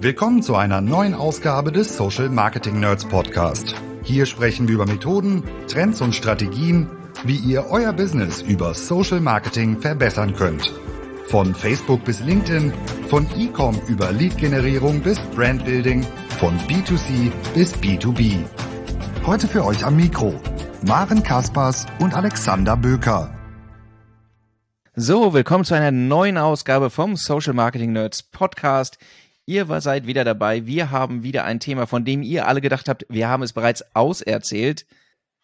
Willkommen zu einer neuen Ausgabe des Social Marketing Nerds Podcast. Hier sprechen wir über Methoden, Trends und Strategien, wie ihr euer Business über Social Marketing verbessern könnt. Von Facebook bis LinkedIn, von E-Com über Lead-Generierung bis Brandbuilding, von B2C bis B2B. Heute für euch am Mikro Maren Kaspers und Alexander Böker. So, willkommen zu einer neuen Ausgabe vom Social Marketing Nerds Podcast. Ihr seid wieder dabei. Wir haben wieder ein Thema, von dem ihr alle gedacht habt, wir haben es bereits auserzählt.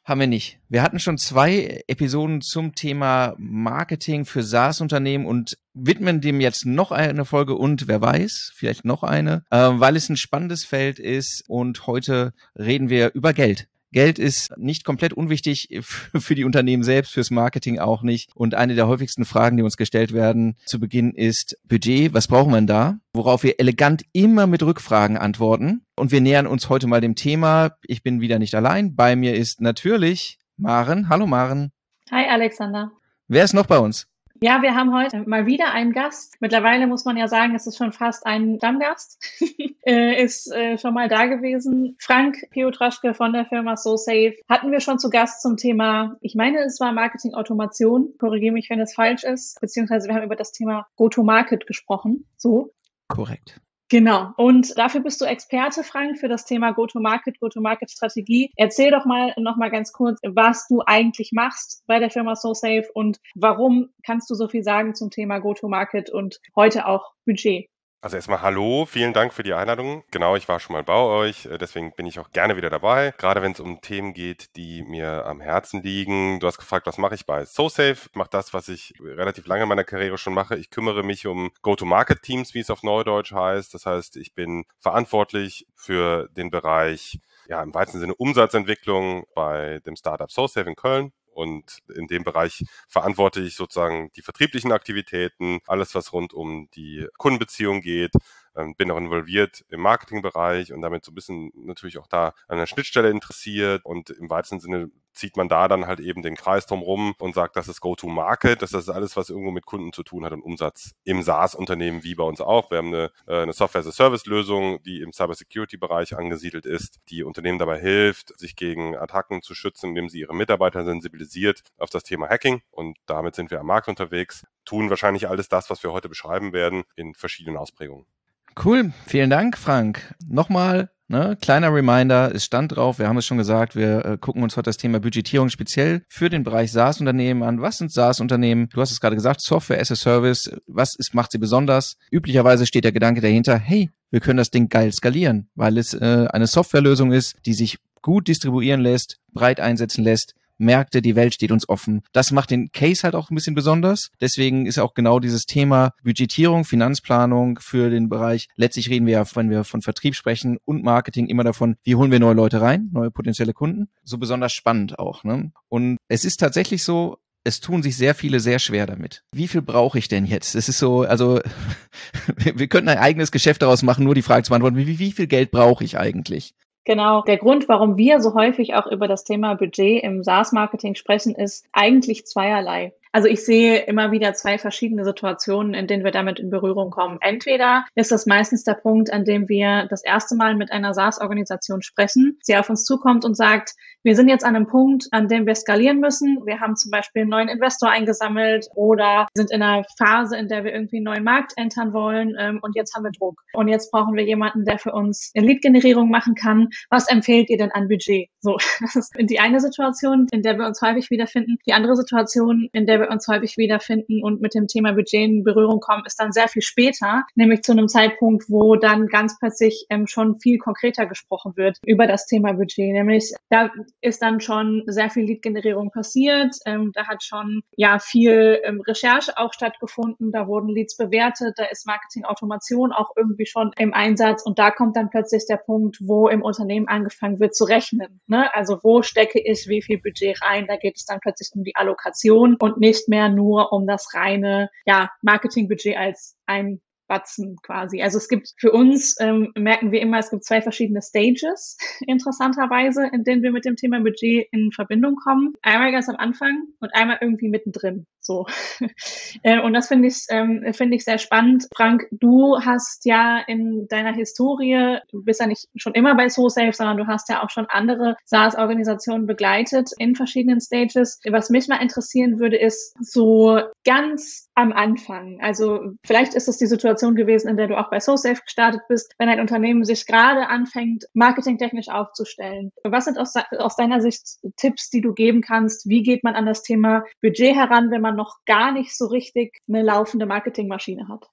Haben wir nicht. Wir hatten schon zwei Episoden zum Thema Marketing für SaaS-Unternehmen und widmen dem jetzt noch eine Folge und wer weiß, vielleicht noch eine, äh, weil es ein spannendes Feld ist und heute reden wir über Geld. Geld ist nicht komplett unwichtig für die Unternehmen selbst, fürs Marketing auch nicht. Und eine der häufigsten Fragen, die uns gestellt werden zu Beginn ist Budget. Was brauchen wir denn da? Worauf wir elegant immer mit Rückfragen antworten. Und wir nähern uns heute mal dem Thema. Ich bin wieder nicht allein. Bei mir ist natürlich Maren. Hallo Maren. Hi Alexander. Wer ist noch bei uns? Ja, wir haben heute mal wieder einen Gast. Mittlerweile muss man ja sagen, es ist schon fast ein Stammgast. äh, ist äh, schon mal da gewesen. Frank Piotraschke von der Firma SoSafe hatten wir schon zu Gast zum Thema, ich meine, es war Marketing Automation. Korrigiere mich, wenn es falsch ist. Beziehungsweise wir haben über das Thema Go-to-Market gesprochen. So. Korrekt. Genau. Und dafür bist du Experte, Frank, für das Thema Go-to-Market, Go-to-Market-Strategie. Erzähl doch mal noch mal ganz kurz, was du eigentlich machst bei der Firma SoSafe und warum kannst du so viel sagen zum Thema Go-to-Market und heute auch Budget? Also erstmal hallo, vielen Dank für die Einladung. Genau, ich war schon mal bei euch, äh, deswegen bin ich auch gerne wieder dabei. Gerade wenn es um Themen geht, die mir am Herzen liegen. Du hast gefragt, was mache ich bei SoSafe? Ich mache das, was ich relativ lange in meiner Karriere schon mache. Ich kümmere mich um Go-to-Market-Teams, wie es auf Neudeutsch heißt. Das heißt, ich bin verantwortlich für den Bereich ja, im weitesten Sinne Umsatzentwicklung bei dem Startup SoSafe in Köln. Und in dem Bereich verantworte ich sozusagen die vertrieblichen Aktivitäten, alles, was rund um die Kundenbeziehung geht, ähm, bin auch involviert im Marketingbereich und damit so ein bisschen natürlich auch da an der Schnittstelle interessiert. Und im weitesten Sinne zieht man da dann halt eben den Kreis drumrum und sagt, das ist Go-to-Market, das ist alles, was irgendwo mit Kunden zu tun hat und Umsatz im SaaS-Unternehmen wie bei uns auch. Wir haben eine, äh, eine Software-as-a-Service-Lösung, die im Cyber-Security-Bereich angesiedelt ist, die Unternehmen dabei hilft, sich gegen Attacken zu schützen, indem sie ihre Mitarbeiter sensibilisiert auf das Thema Hacking und damit sind wir am Markt unterwegs, tun wahrscheinlich alles das, was wir heute beschreiben werden, in verschiedenen Ausprägungen. Cool, vielen Dank, Frank. Nochmal, ne, kleiner Reminder, es stand drauf, wir haben es schon gesagt, wir äh, gucken uns heute das Thema Budgetierung speziell für den Bereich SaaS-Unternehmen an. Was sind SaaS-Unternehmen? Du hast es gerade gesagt, Software as a Service. Was ist, macht sie besonders? Üblicherweise steht der Gedanke dahinter, hey, wir können das Ding geil skalieren, weil es äh, eine Softwarelösung ist, die sich gut distribuieren lässt, breit einsetzen lässt, Märkte, die Welt steht uns offen. Das macht den Case halt auch ein bisschen besonders. Deswegen ist auch genau dieses Thema Budgetierung, Finanzplanung für den Bereich. Letztlich reden wir ja, wenn wir von Vertrieb sprechen und Marketing immer davon, wie holen wir neue Leute rein, neue potenzielle Kunden. So besonders spannend auch. Ne? Und es ist tatsächlich so, es tun sich sehr viele sehr schwer damit. Wie viel brauche ich denn jetzt? Es ist so, also wir könnten ein eigenes Geschäft daraus machen, nur die Frage zu beantworten, wie, wie viel Geld brauche ich eigentlich? Genau. Der Grund, warum wir so häufig auch über das Thema Budget im SaaS-Marketing sprechen, ist eigentlich zweierlei. Also ich sehe immer wieder zwei verschiedene Situationen, in denen wir damit in Berührung kommen. Entweder ist das meistens der Punkt, an dem wir das erste Mal mit einer SaaS-Organisation sprechen, sie auf uns zukommt und sagt, wir sind jetzt an einem Punkt, an dem wir skalieren müssen. Wir haben zum Beispiel einen neuen Investor eingesammelt oder sind in einer Phase, in der wir irgendwie einen neuen Markt entern wollen ähm, und jetzt haben wir Druck. Und jetzt brauchen wir jemanden, der für uns eine Lead-Generierung machen kann. Was empfehlt ihr denn an Budget? So, das ist die eine Situation, in der wir uns häufig wiederfinden. Die andere Situation, in der wir uns häufig wiederfinden und mit dem Thema Budget in Berührung kommen, ist dann sehr viel später, nämlich zu einem Zeitpunkt, wo dann ganz plötzlich ähm, schon viel konkreter gesprochen wird über das Thema Budget. Nämlich da ist dann schon sehr viel Lead-Generierung passiert. Ähm, da hat schon ja viel ähm, Recherche auch stattgefunden. Da wurden Leads bewertet. Da ist Marketing-Automation auch irgendwie schon im Einsatz. Und da kommt dann plötzlich der Punkt, wo im Unternehmen angefangen wird zu rechnen. Ne? Also wo stecke ich wie viel Budget rein? Da geht es dann plötzlich um die Allokation und nicht mehr nur um das reine ja, Marketingbudget als ein Batzen quasi. Also es gibt für uns, ähm, merken wir immer, es gibt zwei verschiedene Stages, interessanterweise, in denen wir mit dem Thema Budget in Verbindung kommen. Einmal ganz am Anfang und einmal irgendwie mittendrin. So. Äh, und das finde ich, ähm, finde ich sehr spannend. Frank, du hast ja in deiner Historie, du bist ja nicht schon immer bei SoSafe, sondern du hast ja auch schon andere SaaS-Organisationen begleitet in verschiedenen Stages. Was mich mal interessieren würde, ist so ganz am Anfang. Also vielleicht ist es die Situation gewesen, in der du auch bei SoSafe gestartet bist, wenn ein Unternehmen sich gerade anfängt, marketingtechnisch aufzustellen. Was sind aus, aus deiner Sicht Tipps, die du geben kannst? Wie geht man an das Thema Budget heran, wenn man noch gar nicht so richtig eine laufende Marketingmaschine hat?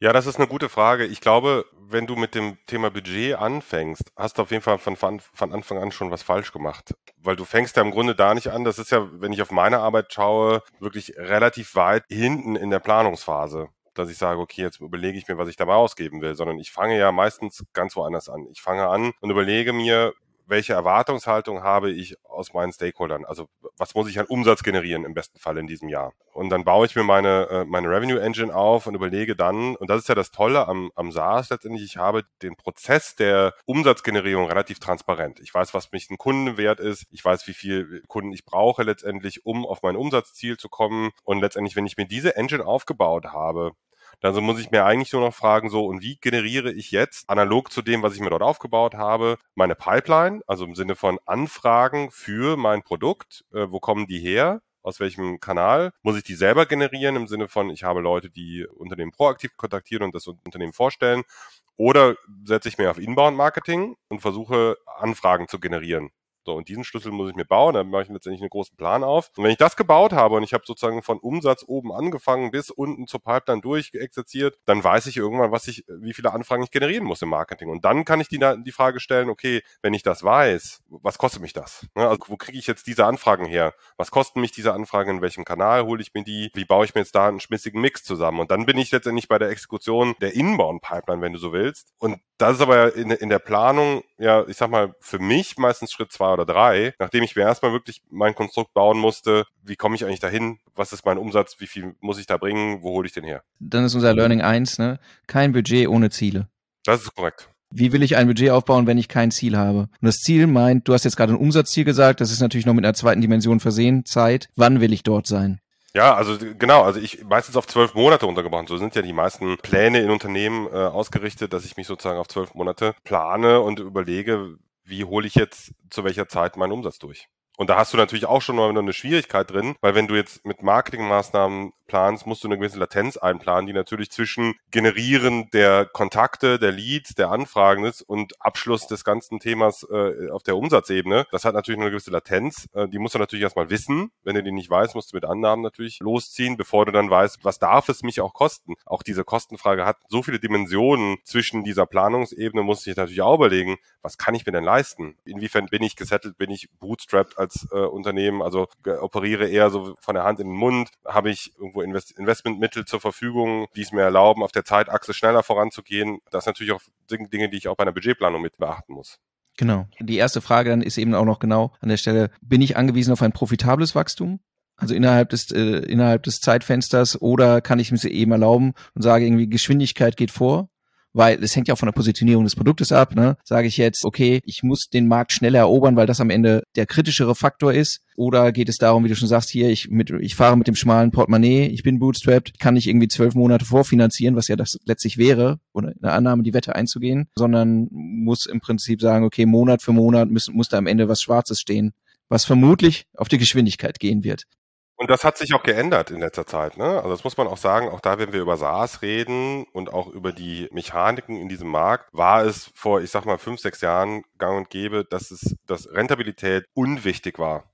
Ja, das ist eine gute Frage. Ich glaube, wenn du mit dem Thema Budget anfängst, hast du auf jeden Fall von, von Anfang an schon was falsch gemacht. Weil du fängst ja im Grunde da nicht an. Das ist ja, wenn ich auf meine Arbeit schaue, wirklich relativ weit hinten in der Planungsphase dass ich sage, okay, jetzt überlege ich mir, was ich dabei ausgeben will, sondern ich fange ja meistens ganz woanders an. Ich fange an und überlege mir, welche Erwartungshaltung habe ich aus meinen Stakeholdern? Also was muss ich an Umsatz generieren im besten Fall in diesem Jahr? Und dann baue ich mir meine, äh, meine Revenue Engine auf und überlege dann, und das ist ja das Tolle am, am SaaS letztendlich, ich habe den Prozess der Umsatzgenerierung relativ transparent. Ich weiß, was mich ein Kundenwert ist, ich weiß, wie viel Kunden ich brauche letztendlich, um auf mein Umsatzziel zu kommen. Und letztendlich, wenn ich mir diese Engine aufgebaut habe, also muss ich mir eigentlich nur noch fragen, so, und wie generiere ich jetzt, analog zu dem, was ich mir dort aufgebaut habe, meine Pipeline, also im Sinne von Anfragen für mein Produkt, äh, wo kommen die her? aus welchem Kanal, muss ich die selber generieren im Sinne von, ich habe Leute, die Unternehmen proaktiv kontaktieren und das Unternehmen vorstellen, oder setze ich mir auf Inbound-Marketing und versuche Anfragen zu generieren. So, und diesen Schlüssel muss ich mir bauen, dann mache ich letztendlich einen großen Plan auf. Und wenn ich das gebaut habe und ich habe sozusagen von Umsatz oben angefangen bis unten zur Pipeline durchexerziert, dann weiß ich irgendwann, was ich, wie viele Anfragen ich generieren muss im Marketing. Und dann kann ich die, die Frage stellen, okay, wenn ich das weiß, was kostet mich das? Also wo kriege ich jetzt diese Anfragen her? Was kosten mich diese Anfragen? In welchem Kanal hole ich mir die? Wie baue ich mir jetzt da einen schmissigen Mix zusammen? Und dann bin ich letztendlich bei der Exekution der Inbound-Pipeline, wenn du so willst. Und das ist aber in, in der Planung, ja, ich sag mal, für mich meistens Schritt zwei oder drei, nachdem ich mir erstmal wirklich mein Konstrukt bauen musste, wie komme ich eigentlich dahin, was ist mein Umsatz, wie viel muss ich da bringen, wo hole ich den her? Dann ist unser Learning eins, ne? Kein Budget ohne Ziele. Das ist korrekt. Wie will ich ein Budget aufbauen, wenn ich kein Ziel habe? Und das Ziel meint, du hast jetzt gerade ein Umsatzziel gesagt, das ist natürlich noch mit einer zweiten Dimension versehen, Zeit. Wann will ich dort sein? Ja, also genau, also ich meistens auf zwölf Monate untergebrochen. So sind ja die meisten Pläne in Unternehmen äh, ausgerichtet, dass ich mich sozusagen auf zwölf Monate plane und überlege, wie hole ich jetzt zu welcher Zeit meinen Umsatz durch. Und da hast du natürlich auch schon mal eine Schwierigkeit drin, weil wenn du jetzt mit Marketingmaßnahmen planst, musst du eine gewisse Latenz einplanen, die natürlich zwischen Generieren der Kontakte, der Leads, der Anfragen ist und Abschluss des ganzen Themas äh, auf der Umsatzebene. Das hat natürlich eine gewisse Latenz. Äh, die musst du natürlich erstmal wissen. Wenn du die nicht weißt, musst du mit Annahmen natürlich losziehen, bevor du dann weißt, was darf es mich auch kosten. Auch diese Kostenfrage hat so viele Dimensionen zwischen dieser Planungsebene, muss ich natürlich auch überlegen, was kann ich mir denn leisten? Inwiefern bin ich gesettelt, bin ich bootstrapped als äh, Unternehmen, also operiere eher so von der Hand in den Mund, habe ich irgendwo Invest Investmentmittel zur Verfügung, die es mir erlauben, auf der Zeitachse schneller voranzugehen. Das sind natürlich auch Dinge, die ich auch bei einer Budgetplanung mit beachten muss. Genau. Die erste Frage dann ist eben auch noch genau an der Stelle, bin ich angewiesen auf ein profitables Wachstum? Also innerhalb des, äh, innerhalb des Zeitfensters oder kann ich mir eben erlauben und sage irgendwie Geschwindigkeit geht vor? Weil es hängt ja auch von der Positionierung des Produktes ab. Ne? Sage ich jetzt, okay, ich muss den Markt schneller erobern, weil das am Ende der kritischere Faktor ist. Oder geht es darum, wie du schon sagst, hier, ich, mit, ich fahre mit dem schmalen Portemonnaie, ich bin bootstrapped, kann nicht irgendwie zwölf Monate vorfinanzieren, was ja das letztlich wäre, oder eine Annahme, die Wette einzugehen, sondern muss im Prinzip sagen, okay, Monat für Monat muss, muss da am Ende was Schwarzes stehen was vermutlich auf die Geschwindigkeit gehen wird. Und das hat sich auch geändert in letzter Zeit. Ne? Also das muss man auch sagen, auch da, wenn wir über SaaS reden und auch über die Mechaniken in diesem Markt, war es vor, ich sag mal, fünf, sechs Jahren gang und gäbe, dass es, dass Rentabilität unwichtig war.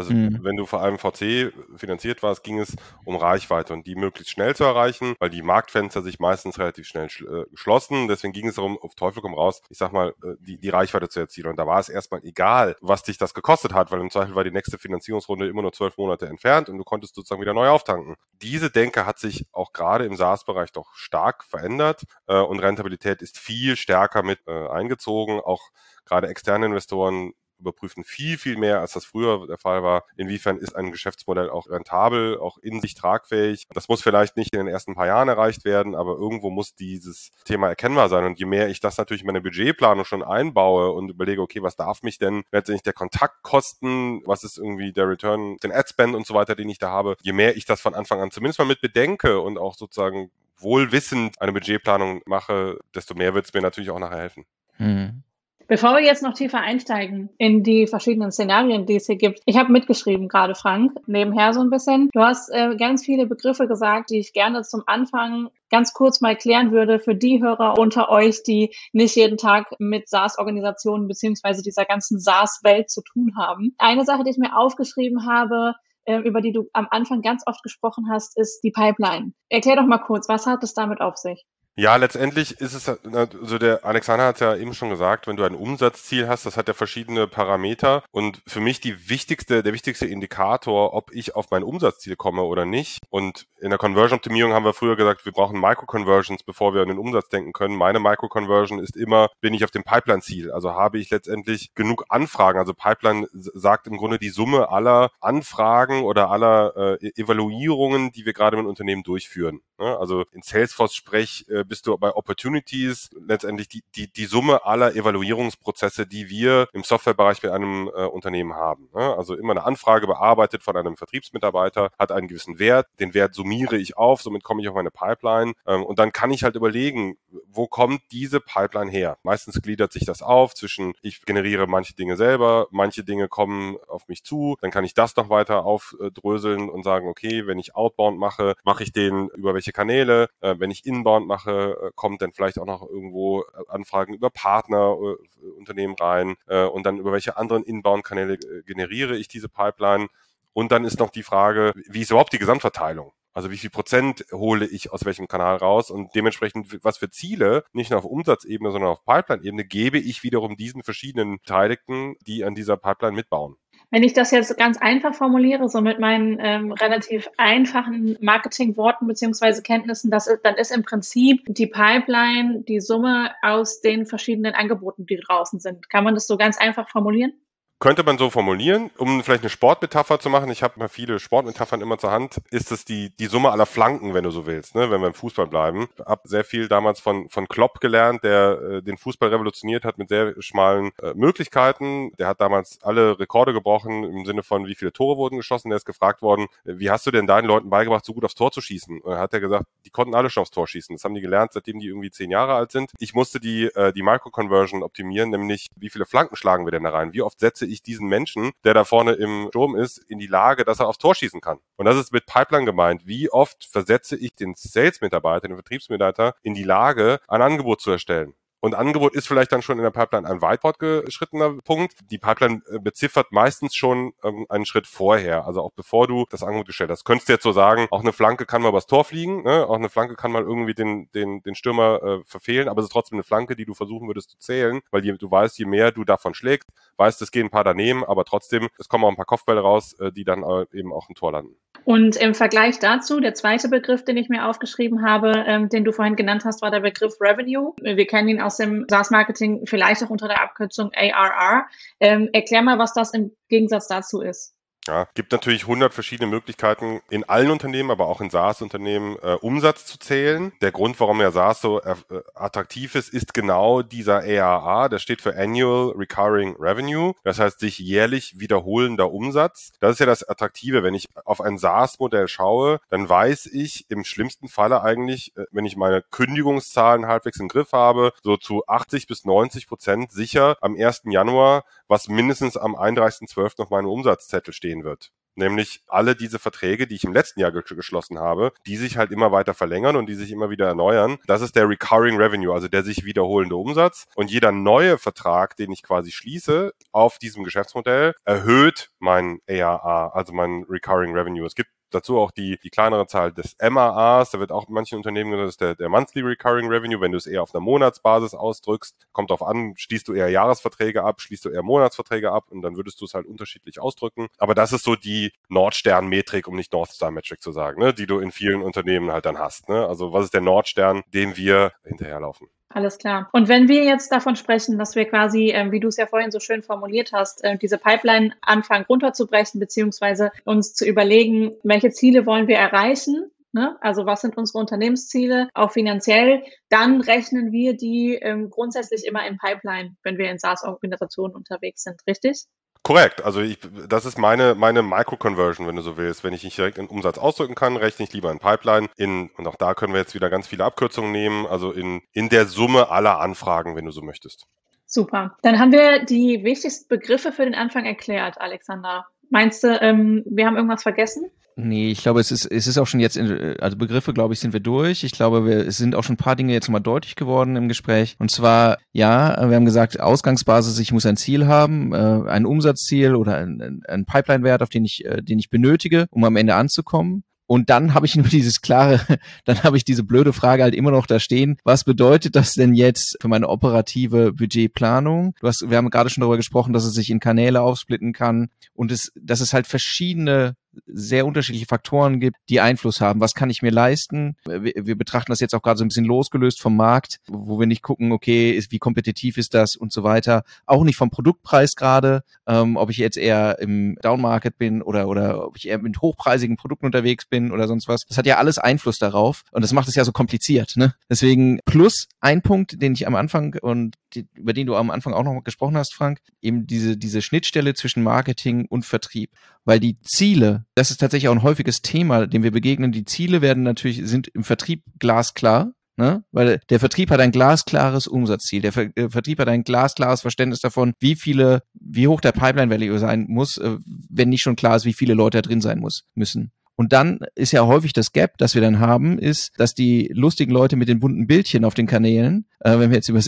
Also mhm. wenn du vor allem VC finanziert warst, ging es um Reichweite und die möglichst schnell zu erreichen, weil die Marktfenster sich meistens relativ schnell äh, schlossen. Deswegen ging es darum, auf Teufel komm raus, ich sag mal, äh, die, die Reichweite zu erzielen. Und da war es erstmal egal, was dich das gekostet hat, weil im Zweifel war die nächste Finanzierungsrunde immer nur zwölf Monate entfernt und du konntest sozusagen wieder neu auftanken. Diese Denke hat sich auch gerade im SaaS-Bereich doch stark verändert äh, und Rentabilität ist viel stärker mit äh, eingezogen. Auch gerade externe Investoren überprüfen viel, viel mehr, als das früher der Fall war. Inwiefern ist ein Geschäftsmodell auch rentabel, auch in sich tragfähig? Das muss vielleicht nicht in den ersten paar Jahren erreicht werden, aber irgendwo muss dieses Thema erkennbar sein. Und je mehr ich das natürlich in meine Budgetplanung schon einbaue und überlege, okay, was darf mich denn letztendlich der Kontakt kosten? Was ist irgendwie der Return, den Adspend und so weiter, den ich da habe? Je mehr ich das von Anfang an zumindest mal mit bedenke und auch sozusagen wohlwissend eine Budgetplanung mache, desto mehr wird es mir natürlich auch nachher helfen. Hm. Bevor wir jetzt noch tiefer einsteigen in die verschiedenen Szenarien, die es hier gibt, ich habe mitgeschrieben gerade, Frank, nebenher so ein bisschen. Du hast äh, ganz viele Begriffe gesagt, die ich gerne zum Anfang ganz kurz mal klären würde für die Hörer unter euch, die nicht jeden Tag mit SaaS-Organisationen beziehungsweise dieser ganzen SaaS-Welt zu tun haben. Eine Sache, die ich mir aufgeschrieben habe, äh, über die du am Anfang ganz oft gesprochen hast, ist die Pipeline. Erklär doch mal kurz, was hat es damit auf sich? Ja, letztendlich ist es, also der Alexander hat ja eben schon gesagt, wenn du ein Umsatzziel hast, das hat ja verschiedene Parameter und für mich die wichtigste, der wichtigste Indikator, ob ich auf mein Umsatzziel komme oder nicht. Und in der Conversion-Optimierung haben wir früher gesagt, wir brauchen Micro-Conversions, bevor wir an den Umsatz denken können. Meine Micro-Conversion ist immer, bin ich auf dem Pipeline-Ziel? Also habe ich letztendlich genug Anfragen? Also Pipeline sagt im Grunde die Summe aller Anfragen oder aller äh, Evaluierungen, die wir gerade mit Unternehmen durchführen. Ne? Also in Salesforce-Sprech äh, bist du bei Opportunities letztendlich die, die, die Summe aller Evaluierungsprozesse, die wir im Softwarebereich mit einem äh, Unternehmen haben. Ne? Also immer eine Anfrage bearbeitet von einem Vertriebsmitarbeiter, hat einen gewissen Wert, den Wert summiere ich auf, somit komme ich auf meine Pipeline ähm, und dann kann ich halt überlegen, wo kommt diese Pipeline her? Meistens gliedert sich das auf zwischen, ich generiere manche Dinge selber, manche Dinge kommen auf mich zu, dann kann ich das noch weiter aufdröseln und sagen, okay, wenn ich Outbound mache, mache ich den über welche Kanäle, äh, wenn ich Inbound mache, äh, kommt dann vielleicht auch noch irgendwo äh, Anfragen über Partnerunternehmen äh, rein und dann über welche anderen Inbound-Kanäle generiere ich diese Pipeline. Und dann ist noch die Frage, wie ist überhaupt die Gesamtverteilung? Also wie viel Prozent hole ich aus welchem Kanal raus und dementsprechend, was für Ziele, nicht nur auf Umsatzebene, sondern auf Pipeline-Ebene, gebe ich wiederum diesen verschiedenen Beteiligten, die an dieser Pipeline mitbauen. Wenn ich das jetzt ganz einfach formuliere, so mit meinen ähm, relativ einfachen Marketingworten beziehungsweise Kenntnissen, das ist, dann ist im Prinzip die Pipeline die Summe aus den verschiedenen Angeboten, die draußen sind. Kann man das so ganz einfach formulieren? Könnte man so formulieren, um vielleicht eine Sportmetapher zu machen. Ich habe mal viele Sportmetaphern immer zur Hand. Ist es die, die Summe aller Flanken, wenn du so willst, ne? wenn wir im Fußball bleiben. Ich habe sehr viel damals von, von Klopp gelernt, der äh, den Fußball revolutioniert hat mit sehr schmalen äh, Möglichkeiten. Der hat damals alle Rekorde gebrochen im Sinne von, wie viele Tore wurden geschossen. Der ist gefragt worden, wie hast du denn deinen Leuten beigebracht, so gut aufs Tor zu schießen? Und hat er gesagt, die konnten alle schon aufs Tor schießen. Das haben die gelernt, seitdem die irgendwie zehn Jahre alt sind. Ich musste die, äh, die Micro-Conversion optimieren, nämlich wie viele Flanken schlagen wir denn da rein? Wie oft setze ich diesen Menschen, der da vorne im Sturm ist, in die Lage, dass er aufs Tor schießen kann. Und das ist mit Pipeline gemeint. Wie oft versetze ich den Sales-Mitarbeiter, den Vertriebsmitarbeiter in die Lage, ein Angebot zu erstellen? Und Angebot ist vielleicht dann schon in der Pipeline ein weit fortgeschrittener Punkt. Die Pipeline äh, beziffert meistens schon einen Schritt vorher, also auch bevor du das Angebot gestellt hast. Könntest du jetzt so sagen, auch eine Flanke kann mal übers Tor fliegen, ne? auch eine Flanke kann mal irgendwie den, den, den Stürmer äh, verfehlen, aber es ist trotzdem eine Flanke, die du versuchen würdest zu zählen, weil je, du weißt, je mehr du davon schlägst, weißt, es gehen ein paar daneben, aber trotzdem, es kommen auch ein paar Kopfbälle raus, äh, die dann äh, eben auch ein Tor landen. Und im Vergleich dazu, der zweite Begriff, den ich mir aufgeschrieben habe, ähm, den du vorhin genannt hast, war der Begriff Revenue. Wir kennen ihn aus dem SaaS-Marketing vielleicht auch unter der Abkürzung ARR. Ähm, erklär mal, was das im Gegensatz dazu ist. Ja, gibt natürlich 100 verschiedene Möglichkeiten in allen Unternehmen, aber auch in SaaS-Unternehmen äh, Umsatz zu zählen. Der Grund, warum ja SaaS so äh, attraktiv ist, ist genau dieser ARA. Der steht für Annual Recurring Revenue. Das heißt, sich jährlich wiederholender Umsatz. Das ist ja das Attraktive. Wenn ich auf ein SaaS-Modell schaue, dann weiß ich im schlimmsten Falle eigentlich, äh, wenn ich meine Kündigungszahlen halbwegs im Griff habe, so zu 80 bis 90 Prozent sicher am 1. Januar, was mindestens am 31.12. auf meinem Umsatzzettel stehen stehen wird. Nämlich alle diese Verträge, die ich im letzten Jahr geschlossen habe, die sich halt immer weiter verlängern und die sich immer wieder erneuern. Das ist der Recurring Revenue, also der sich wiederholende Umsatz. Und jeder neue Vertrag, den ich quasi schließe auf diesem Geschäftsmodell, erhöht mein ARA, also mein Recurring Revenue. Es gibt dazu auch die, die kleinere Zahl des MAAs, da wird auch in manchen Unternehmen genannt, das ist der, der Monthly Recurring Revenue, wenn du es eher auf einer Monatsbasis ausdrückst, kommt darauf an, schließt du eher Jahresverträge ab, schließt du eher Monatsverträge ab und dann würdest du es halt unterschiedlich ausdrücken. Aber das ist so die Nordstern-Metrik, um nicht North Star Metric zu sagen, ne, die du in vielen Unternehmen halt dann hast. Ne? Also was ist der Nordstern, dem wir hinterherlaufen? Alles klar. Und wenn wir jetzt davon sprechen, dass wir quasi, äh, wie du es ja vorhin so schön formuliert hast, äh, diese Pipeline anfangen runterzubrechen, beziehungsweise uns zu überlegen, welche Ziele wollen wir erreichen, Ne? Also was sind unsere Unternehmensziele, auch finanziell? Dann rechnen wir die ähm, grundsätzlich immer in Pipeline, wenn wir in SaaS-Organisationen unterwegs sind, richtig? Korrekt. Also ich, das ist meine, meine Micro-Conversion, wenn du so willst. Wenn ich nicht direkt in Umsatz ausdrücken kann, rechne ich lieber in Pipeline. In, und auch da können wir jetzt wieder ganz viele Abkürzungen nehmen. Also in, in der Summe aller Anfragen, wenn du so möchtest. Super. Dann haben wir die wichtigsten Begriffe für den Anfang erklärt, Alexander. Meinst du, ähm, wir haben irgendwas vergessen? Nee, ich glaube, es ist, es ist auch schon jetzt, in, also Begriffe, glaube ich, sind wir durch. Ich glaube, wir, es sind auch schon ein paar Dinge jetzt mal deutlich geworden im Gespräch. Und zwar, ja, wir haben gesagt, Ausgangsbasis, ich muss ein Ziel haben, äh, ein Umsatzziel oder ein, ein Pipeline-Wert, auf den ich, äh, den ich benötige, um am Ende anzukommen. Und dann habe ich nur dieses klare, dann habe ich diese blöde Frage halt immer noch da stehen. Was bedeutet das denn jetzt für meine operative Budgetplanung? Du hast, wir haben gerade schon darüber gesprochen, dass es sich in Kanäle aufsplitten kann und es, dass es halt verschiedene sehr unterschiedliche Faktoren gibt, die Einfluss haben. Was kann ich mir leisten? Wir, wir, betrachten das jetzt auch gerade so ein bisschen losgelöst vom Markt, wo wir nicht gucken, okay, ist, wie kompetitiv ist das und so weiter. Auch nicht vom Produktpreis gerade, ähm, ob ich jetzt eher im Downmarket bin oder, oder ob ich eher mit hochpreisigen Produkten unterwegs bin oder sonst was. Das hat ja alles Einfluss darauf und das macht es ja so kompliziert. Ne? Deswegen plus ein Punkt, den ich am Anfang und die, über den du am Anfang auch noch gesprochen hast, Frank, eben diese, diese Schnittstelle zwischen Marketing und Vertrieb. Weil die Ziele, das ist tatsächlich auch ein häufiges Thema, dem wir begegnen. Die Ziele werden natürlich, sind im Vertrieb glasklar. Ne? Weil der Vertrieb hat ein glasklares Umsatzziel. Der, Ver der äh, Vertrieb hat ein glasklares Verständnis davon, wie viele, wie hoch der Pipeline Value sein muss, äh, wenn nicht schon klar ist, wie viele Leute da drin sein muss, müssen. Und dann ist ja häufig das Gap, das wir dann haben, ist, dass die lustigen Leute mit den bunten Bildchen auf den Kanälen, äh, wenn wir jetzt über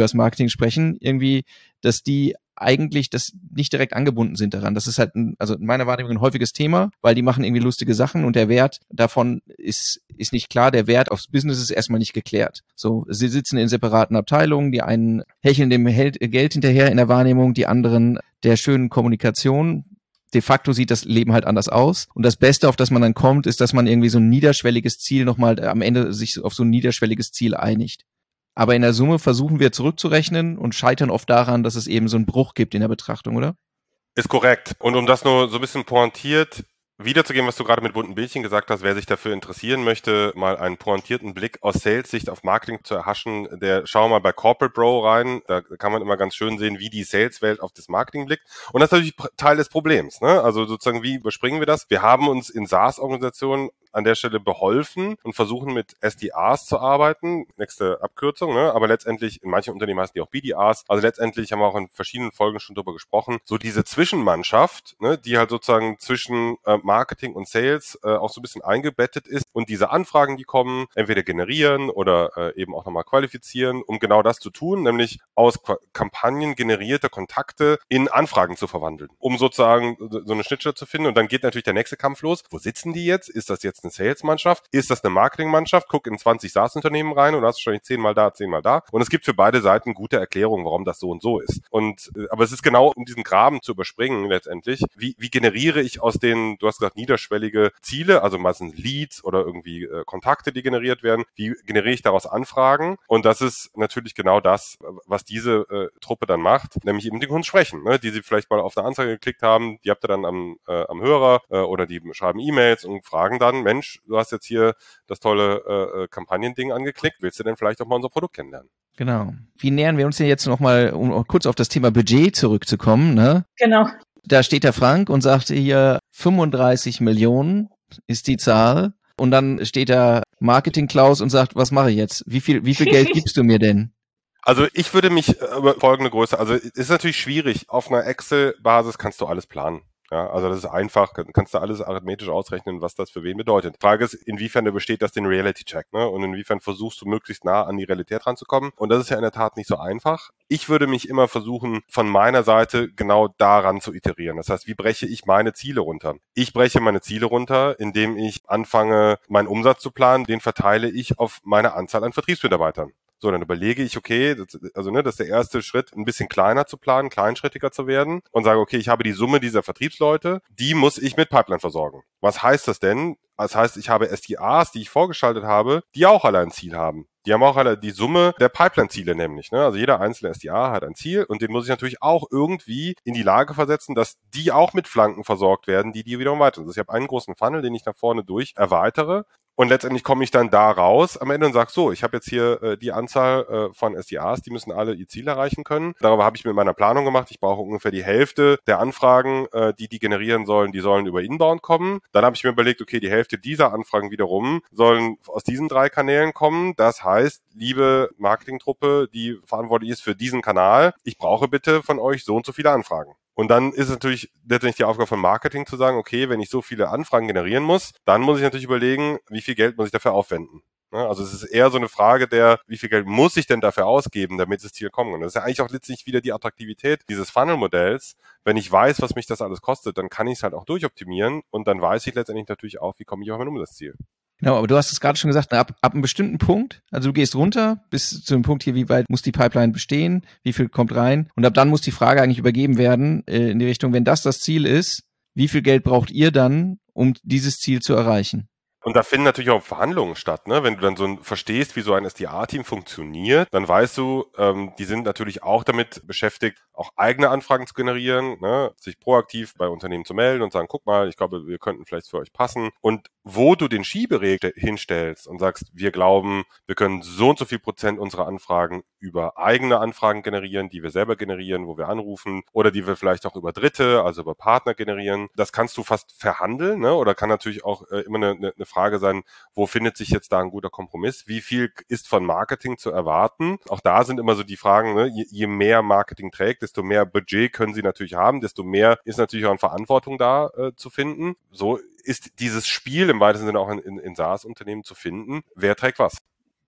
das Marketing sprechen, irgendwie, dass die eigentlich das nicht direkt angebunden sind daran. Das ist halt, ein, also in meiner Wahrnehmung ein häufiges Thema, weil die machen irgendwie lustige Sachen und der Wert davon ist, ist nicht klar. Der Wert aufs Business ist erstmal nicht geklärt. So, sie sitzen in separaten Abteilungen, die einen hecheln dem Geld hinterher in der Wahrnehmung, die anderen der schönen Kommunikation de facto sieht das Leben halt anders aus. Und das Beste, auf das man dann kommt, ist, dass man irgendwie so ein niederschwelliges Ziel nochmal am Ende sich auf so ein niederschwelliges Ziel einigt. Aber in der Summe versuchen wir zurückzurechnen und scheitern oft daran, dass es eben so einen Bruch gibt in der Betrachtung, oder? Ist korrekt. Und um das nur so ein bisschen pointiert wiederzugeben, was du gerade mit bunten Bildchen gesagt hast, wer sich dafür interessieren möchte, mal einen pointierten Blick aus Sales-Sicht auf Marketing zu erhaschen, der schau mal bei Corporate Bro rein. Da kann man immer ganz schön sehen, wie die Sales-Welt auf das Marketing blickt. Und das ist natürlich Teil des Problems. Ne? Also sozusagen, wie überspringen wir das? Wir haben uns in SaaS-Organisationen an der Stelle beholfen und versuchen mit SDRs zu arbeiten. Nächste Abkürzung, ne? aber letztendlich, in manchen Unternehmen heißen die auch BDRs. Also letztendlich haben wir auch in verschiedenen Folgen schon drüber gesprochen. So diese Zwischenmannschaft, ne, die halt sozusagen zwischen äh, Marketing und Sales äh, auch so ein bisschen eingebettet ist und diese Anfragen, die kommen, entweder generieren oder äh, eben auch nochmal qualifizieren, um genau das zu tun, nämlich aus Qu Kampagnen generierte Kontakte in Anfragen zu verwandeln, um sozusagen so eine Schnittstelle zu finden. Und dann geht natürlich der nächste Kampf los. Wo sitzen die jetzt? Ist das jetzt eine Sales-Mannschaft? Ist das eine Marketing-Mannschaft? Guck in 20 SaaS-Unternehmen rein und hast wahrscheinlich zehnmal da, zehnmal da. Und es gibt für beide Seiten gute Erklärungen, warum das so und so ist. Und äh, aber es ist genau, um diesen Graben zu überspringen letztendlich. Wie, wie generiere ich aus den, du hast gesagt, niederschwellige Ziele, also meistens Leads oder irgendwie äh, Kontakte, die generiert werden. Wie generiere ich daraus Anfragen? Und das ist natürlich genau das, was diese äh, Truppe dann macht, nämlich eben mit den Kunden sprechen, ne? die sie vielleicht mal auf eine Anzeige geklickt haben, die habt ihr dann am, äh, am Hörer äh, oder die schreiben E-Mails und fragen dann, Mensch, du hast jetzt hier das tolle äh, äh, Kampagnending angeklickt, willst du denn vielleicht auch mal unser Produkt kennenlernen? Genau. Wie nähern wir uns denn jetzt nochmal, um kurz auf das Thema Budget zurückzukommen, ne? Genau. Da steht der Frank und sagt hier 35 Millionen ist die Zahl. Und dann steht da Marketing Klaus und sagt, was mache ich jetzt? Wie viel, wie viel Geld gibst du mir denn? Also ich würde mich über folgende Größe, also es ist natürlich schwierig. Auf einer Excel-Basis kannst du alles planen. Ja, also das ist einfach, kannst du alles arithmetisch ausrechnen, was das für wen bedeutet. Frage ist, inwiefern besteht das den Reality-Check, ne? Und inwiefern versuchst du möglichst nah an die Realität ranzukommen? Und das ist ja in der Tat nicht so einfach. Ich würde mich immer versuchen, von meiner Seite genau daran zu iterieren. Das heißt, wie breche ich meine Ziele runter? Ich breche meine Ziele runter, indem ich anfange, meinen Umsatz zu planen. Den verteile ich auf meine Anzahl an Vertriebsmitarbeitern. So, dann überlege ich, okay, das, also ne, das ist der erste Schritt, ein bisschen kleiner zu planen, kleinschrittiger zu werden und sage, okay, ich habe die Summe dieser Vertriebsleute, die muss ich mit Pipeline versorgen. Was heißt das denn? Das heißt, ich habe SDAs, die ich vorgeschaltet habe, die auch alle ein Ziel haben. Die haben auch alle die Summe der Pipeline-Ziele nämlich. Ne? Also jeder einzelne SDA hat ein Ziel und den muss ich natürlich auch irgendwie in die Lage versetzen, dass die auch mit Flanken versorgt werden, die die wiederum weiter. Also ich habe einen großen Funnel, den ich nach vorne durch erweitere und letztendlich komme ich dann da raus am Ende und sage, so, ich habe jetzt hier äh, die Anzahl äh, von SDAs, die müssen alle ihr Ziel erreichen können. Darüber habe ich mit meiner Planung gemacht. Ich brauche ungefähr die Hälfte der Anfragen, äh, die die generieren sollen, die sollen über Inbound kommen. Dann habe ich mir überlegt, okay, die Hälfte dieser Anfragen wiederum sollen aus diesen drei Kanälen kommen. Das heißt, liebe Marketingtruppe, die verantwortlich ist für diesen Kanal, ich brauche bitte von euch so und so viele Anfragen. Und dann ist es natürlich letztendlich die Aufgabe von Marketing zu sagen, okay, wenn ich so viele Anfragen generieren muss, dann muss ich natürlich überlegen, wie viel Geld muss ich dafür aufwenden. Also es ist eher so eine Frage der, wie viel Geld muss ich denn dafür ausgeben, damit das Ziel kommt. Und das ist ja eigentlich auch letztlich wieder die Attraktivität dieses Funnel-Modells. Wenn ich weiß, was mich das alles kostet, dann kann ich es halt auch durchoptimieren und dann weiß ich letztendlich natürlich auch, wie komme ich auf mein Umsatzziel. Genau, aber du hast es gerade schon gesagt, ab, ab einem bestimmten Punkt, also du gehst runter bis zu dem Punkt hier, wie weit muss die Pipeline bestehen, wie viel kommt rein und ab dann muss die Frage eigentlich übergeben werden äh, in die Richtung, wenn das das Ziel ist, wie viel Geld braucht ihr dann, um dieses Ziel zu erreichen? Und da finden natürlich auch Verhandlungen statt. Ne? Wenn du dann so ein, verstehst, wie so ein SDA-Team funktioniert, dann weißt du, ähm, die sind natürlich auch damit beschäftigt, auch eigene Anfragen zu generieren, ne? sich proaktiv bei Unternehmen zu melden und sagen, guck mal, ich glaube, wir könnten vielleicht für euch passen. Und wo du den Schieberegel hinstellst und sagst, wir glauben, wir können so und so viel Prozent unserer Anfragen über eigene Anfragen generieren, die wir selber generieren, wo wir anrufen oder die wir vielleicht auch über Dritte, also über Partner generieren. Das kannst du fast verhandeln ne? oder kann natürlich auch äh, immer eine, eine Frage sein, wo findet sich jetzt da ein guter Kompromiss? Wie viel ist von Marketing zu erwarten? Auch da sind immer so die Fragen, ne? je, je mehr Marketing trägt, desto mehr Budget können sie natürlich haben, desto mehr ist natürlich auch eine Verantwortung da äh, zu finden. So ist dieses Spiel im weitesten Sinne auch in, in, in SaaS-Unternehmen zu finden. Wer trägt was?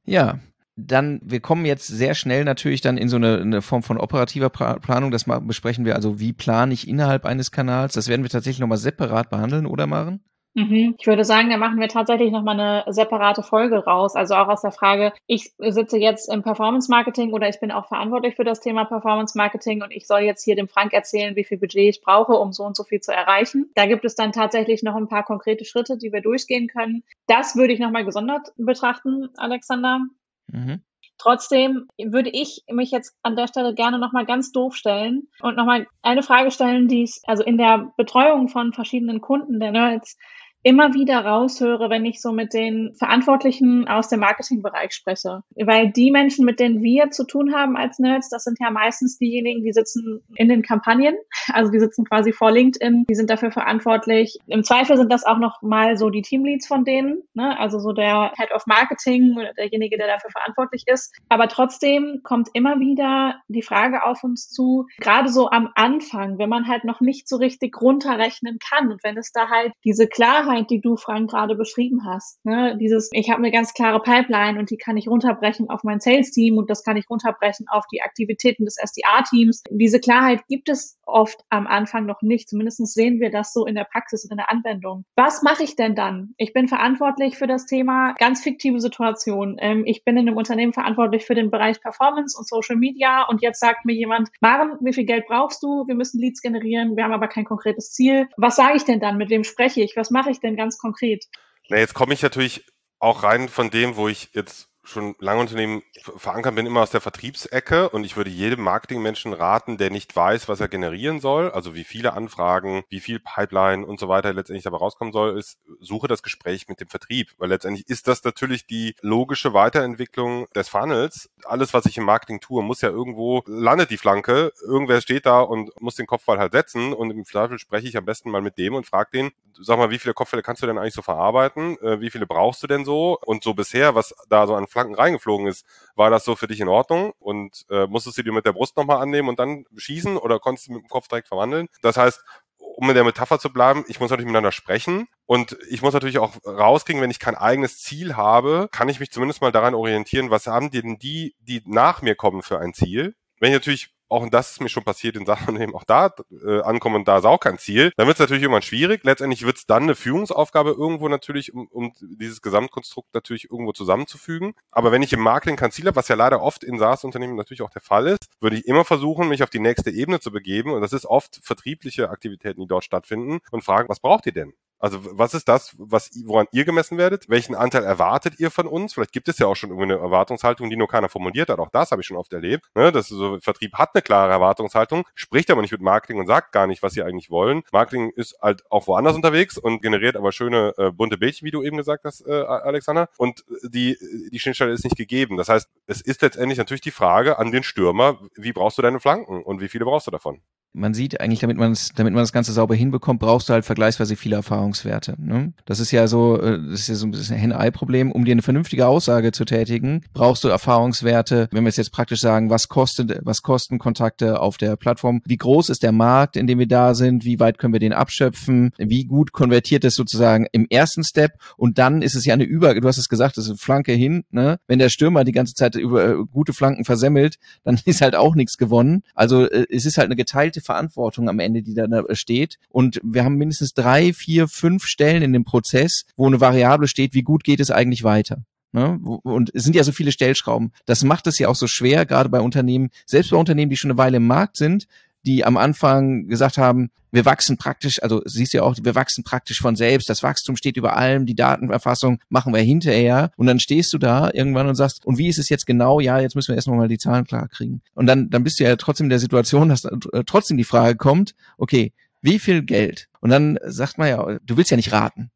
Ja, dann, wir kommen jetzt sehr schnell natürlich dann in so eine, eine Form von operativer Planung. Das besprechen wir also, wie plane ich innerhalb eines Kanals. Das werden wir tatsächlich nochmal separat behandeln, oder Maren? Mhm. Ich würde sagen, da machen wir tatsächlich nochmal eine separate Folge raus. Also auch aus der Frage, ich sitze jetzt im Performance Marketing oder ich bin auch verantwortlich für das Thema Performance Marketing und ich soll jetzt hier dem Frank erzählen, wie viel Budget ich brauche, um so und so viel zu erreichen. Da gibt es dann tatsächlich noch ein paar konkrete Schritte, die wir durchgehen können. Das würde ich nochmal gesondert betrachten, Alexander. Mhm. Trotzdem würde ich mich jetzt an der Stelle gerne nochmal ganz doof stellen und nochmal eine Frage stellen, die ich also in der Betreuung von verschiedenen Kunden der Nerds immer wieder raushöre, wenn ich so mit den Verantwortlichen aus dem Marketingbereich spreche. Weil die Menschen, mit denen wir zu tun haben als Nerds, das sind ja meistens diejenigen, die sitzen in den Kampagnen, also die sitzen quasi vor LinkedIn, die sind dafür verantwortlich. Im Zweifel sind das auch noch mal so die Teamleads von denen, ne? also so der Head of Marketing derjenige, der dafür verantwortlich ist. Aber trotzdem kommt immer wieder die Frage auf uns zu, gerade so am Anfang, wenn man halt noch nicht so richtig runterrechnen kann und wenn es da halt diese Klarheit Klarheit, die du, Frank, gerade beschrieben hast. Ne? Dieses, ich habe eine ganz klare Pipeline und die kann ich runterbrechen auf mein Sales-Team und das kann ich runterbrechen auf die Aktivitäten des SDA-Teams. Diese Klarheit gibt es oft am Anfang noch nicht. Zumindest sehen wir das so in der Praxis und in der Anwendung. Was mache ich denn dann? Ich bin verantwortlich für das Thema ganz fiktive Situation. Ähm, ich bin in einem Unternehmen verantwortlich für den Bereich Performance und Social Media und jetzt sagt mir jemand, Maren, wie viel Geld brauchst du? Wir müssen Leads generieren, wir haben aber kein konkretes Ziel. Was sage ich denn dann? Mit wem spreche ich? Was mache ich denn ganz konkret? Na, jetzt komme ich natürlich auch rein von dem, wo ich jetzt schon lange Unternehmen verankert bin, immer aus der Vertriebsecke und ich würde jedem Marketingmenschen raten, der nicht weiß, was er generieren soll, also wie viele Anfragen, wie viel Pipeline und so weiter letztendlich dabei rauskommen soll, ist, suche das Gespräch mit dem Vertrieb, weil letztendlich ist das natürlich die logische Weiterentwicklung des Funnels. Alles, was ich im Marketing tue, muss ja irgendwo, landet die Flanke, irgendwer steht da und muss den Kopfball halt setzen und im Zweifel spreche ich am besten mal mit dem und frage den, sag mal, wie viele Kopfbälle kannst du denn eigentlich so verarbeiten? Äh, wie viele brauchst du denn so? Und so bisher, was da so an Flanken reingeflogen ist, war das so für dich in Ordnung? Und äh, musstest du dir mit der Brust nochmal annehmen und dann schießen oder konntest du mit dem Kopf direkt verwandeln? Das heißt, um in der Metapher zu bleiben, ich muss natürlich miteinander sprechen und ich muss natürlich auch rauskriegen, wenn ich kein eigenes Ziel habe, kann ich mich zumindest mal daran orientieren, was haben denn die, die nach mir kommen für ein Ziel? Wenn ich natürlich auch und das ist mir schon passiert in Sachen eben auch da äh, ankommen und da ist auch kein Ziel, dann wird es natürlich irgendwann schwierig. Letztendlich wird es dann eine Führungsaufgabe irgendwo natürlich, um, um dieses Gesamtkonstrukt natürlich irgendwo zusammenzufügen. Aber wenn ich im Marketing kein Ziel habe, was ja leider oft in SaaS-Unternehmen natürlich auch der Fall ist, würde ich immer versuchen, mich auf die nächste Ebene zu begeben und das ist oft vertriebliche Aktivitäten, die dort stattfinden und fragen, was braucht ihr denn? Also was ist das, was, woran ihr gemessen werdet? Welchen Anteil erwartet ihr von uns? Vielleicht gibt es ja auch schon irgendwie eine Erwartungshaltung, die nur keiner formuliert hat. Auch das habe ich schon oft erlebt. Ne? Das so, Vertrieb hat eine klare Erwartungshaltung, spricht aber nicht mit Marketing und sagt gar nicht, was sie eigentlich wollen. Marketing ist halt auch woanders unterwegs und generiert aber schöne äh, bunte Bildchen, wie du eben gesagt hast, äh, Alexander. Und die, die Schnittstelle ist nicht gegeben. Das heißt, es ist letztendlich natürlich die Frage an den Stürmer, wie brauchst du deine Flanken und wie viele brauchst du davon? Man sieht eigentlich, damit man es, damit man das Ganze sauber hinbekommt, brauchst du halt vergleichsweise viele Erfahrungswerte. Ne? Das ist ja so, äh, das ist ja so ein bisschen ein Henne-Ei-Problem. Um dir eine vernünftige Aussage zu tätigen, brauchst du Erfahrungswerte. Wenn wir es jetzt praktisch sagen, was kostet, was kosten Kontakte auf der Plattform? Wie groß ist der Markt, in dem wir da sind? Wie weit können wir den abschöpfen? Wie gut konvertiert es sozusagen im ersten Step? Und dann ist es ja eine Über, du hast es gesagt, das ist eine Flanke hin. Ne? Wenn der Stürmer die ganze Zeit über äh, gute Flanken versemmelt, dann ist halt auch nichts gewonnen. Also äh, es ist halt eine geteilte Verantwortung am Ende, die da steht. Und wir haben mindestens drei, vier, fünf Stellen in dem Prozess, wo eine Variable steht, wie gut geht es eigentlich weiter. Ne? Und es sind ja so viele Stellschrauben. Das macht es ja auch so schwer, gerade bei Unternehmen, selbst bei Unternehmen, die schon eine Weile im Markt sind, die am Anfang gesagt haben, wir wachsen praktisch, also siehst du ja auch, wir wachsen praktisch von selbst. Das Wachstum steht über allem, die Datenerfassung machen wir hinterher. Und dann stehst du da irgendwann und sagst, und wie ist es jetzt genau? Ja, jetzt müssen wir erstmal mal die Zahlen klar kriegen. Und dann, dann bist du ja trotzdem in der Situation, dass äh, trotzdem die Frage kommt, okay, wie viel Geld? Und dann sagt man ja, du willst ja nicht raten.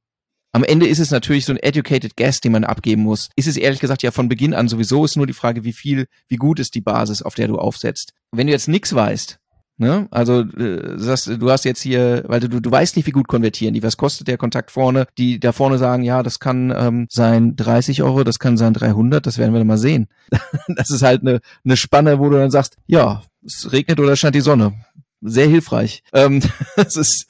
Am Ende ist es natürlich so ein educated guess, den man abgeben muss. Ist es ehrlich gesagt ja von Beginn an sowieso ist nur die Frage, wie viel, wie gut ist die Basis, auf der du aufsetzt. Wenn du jetzt nichts weißt, Ne? Also äh, du hast jetzt hier, weil du, du weißt nicht, wie gut konvertieren die. Was kostet der Kontakt vorne? Die da vorne sagen, ja, das kann ähm, sein 30 Euro, das kann sein 300, das werden wir dann mal sehen. das ist halt eine, eine Spanne, wo du dann sagst, ja, es regnet oder scheint die Sonne sehr hilfreich. Ähm, das ist,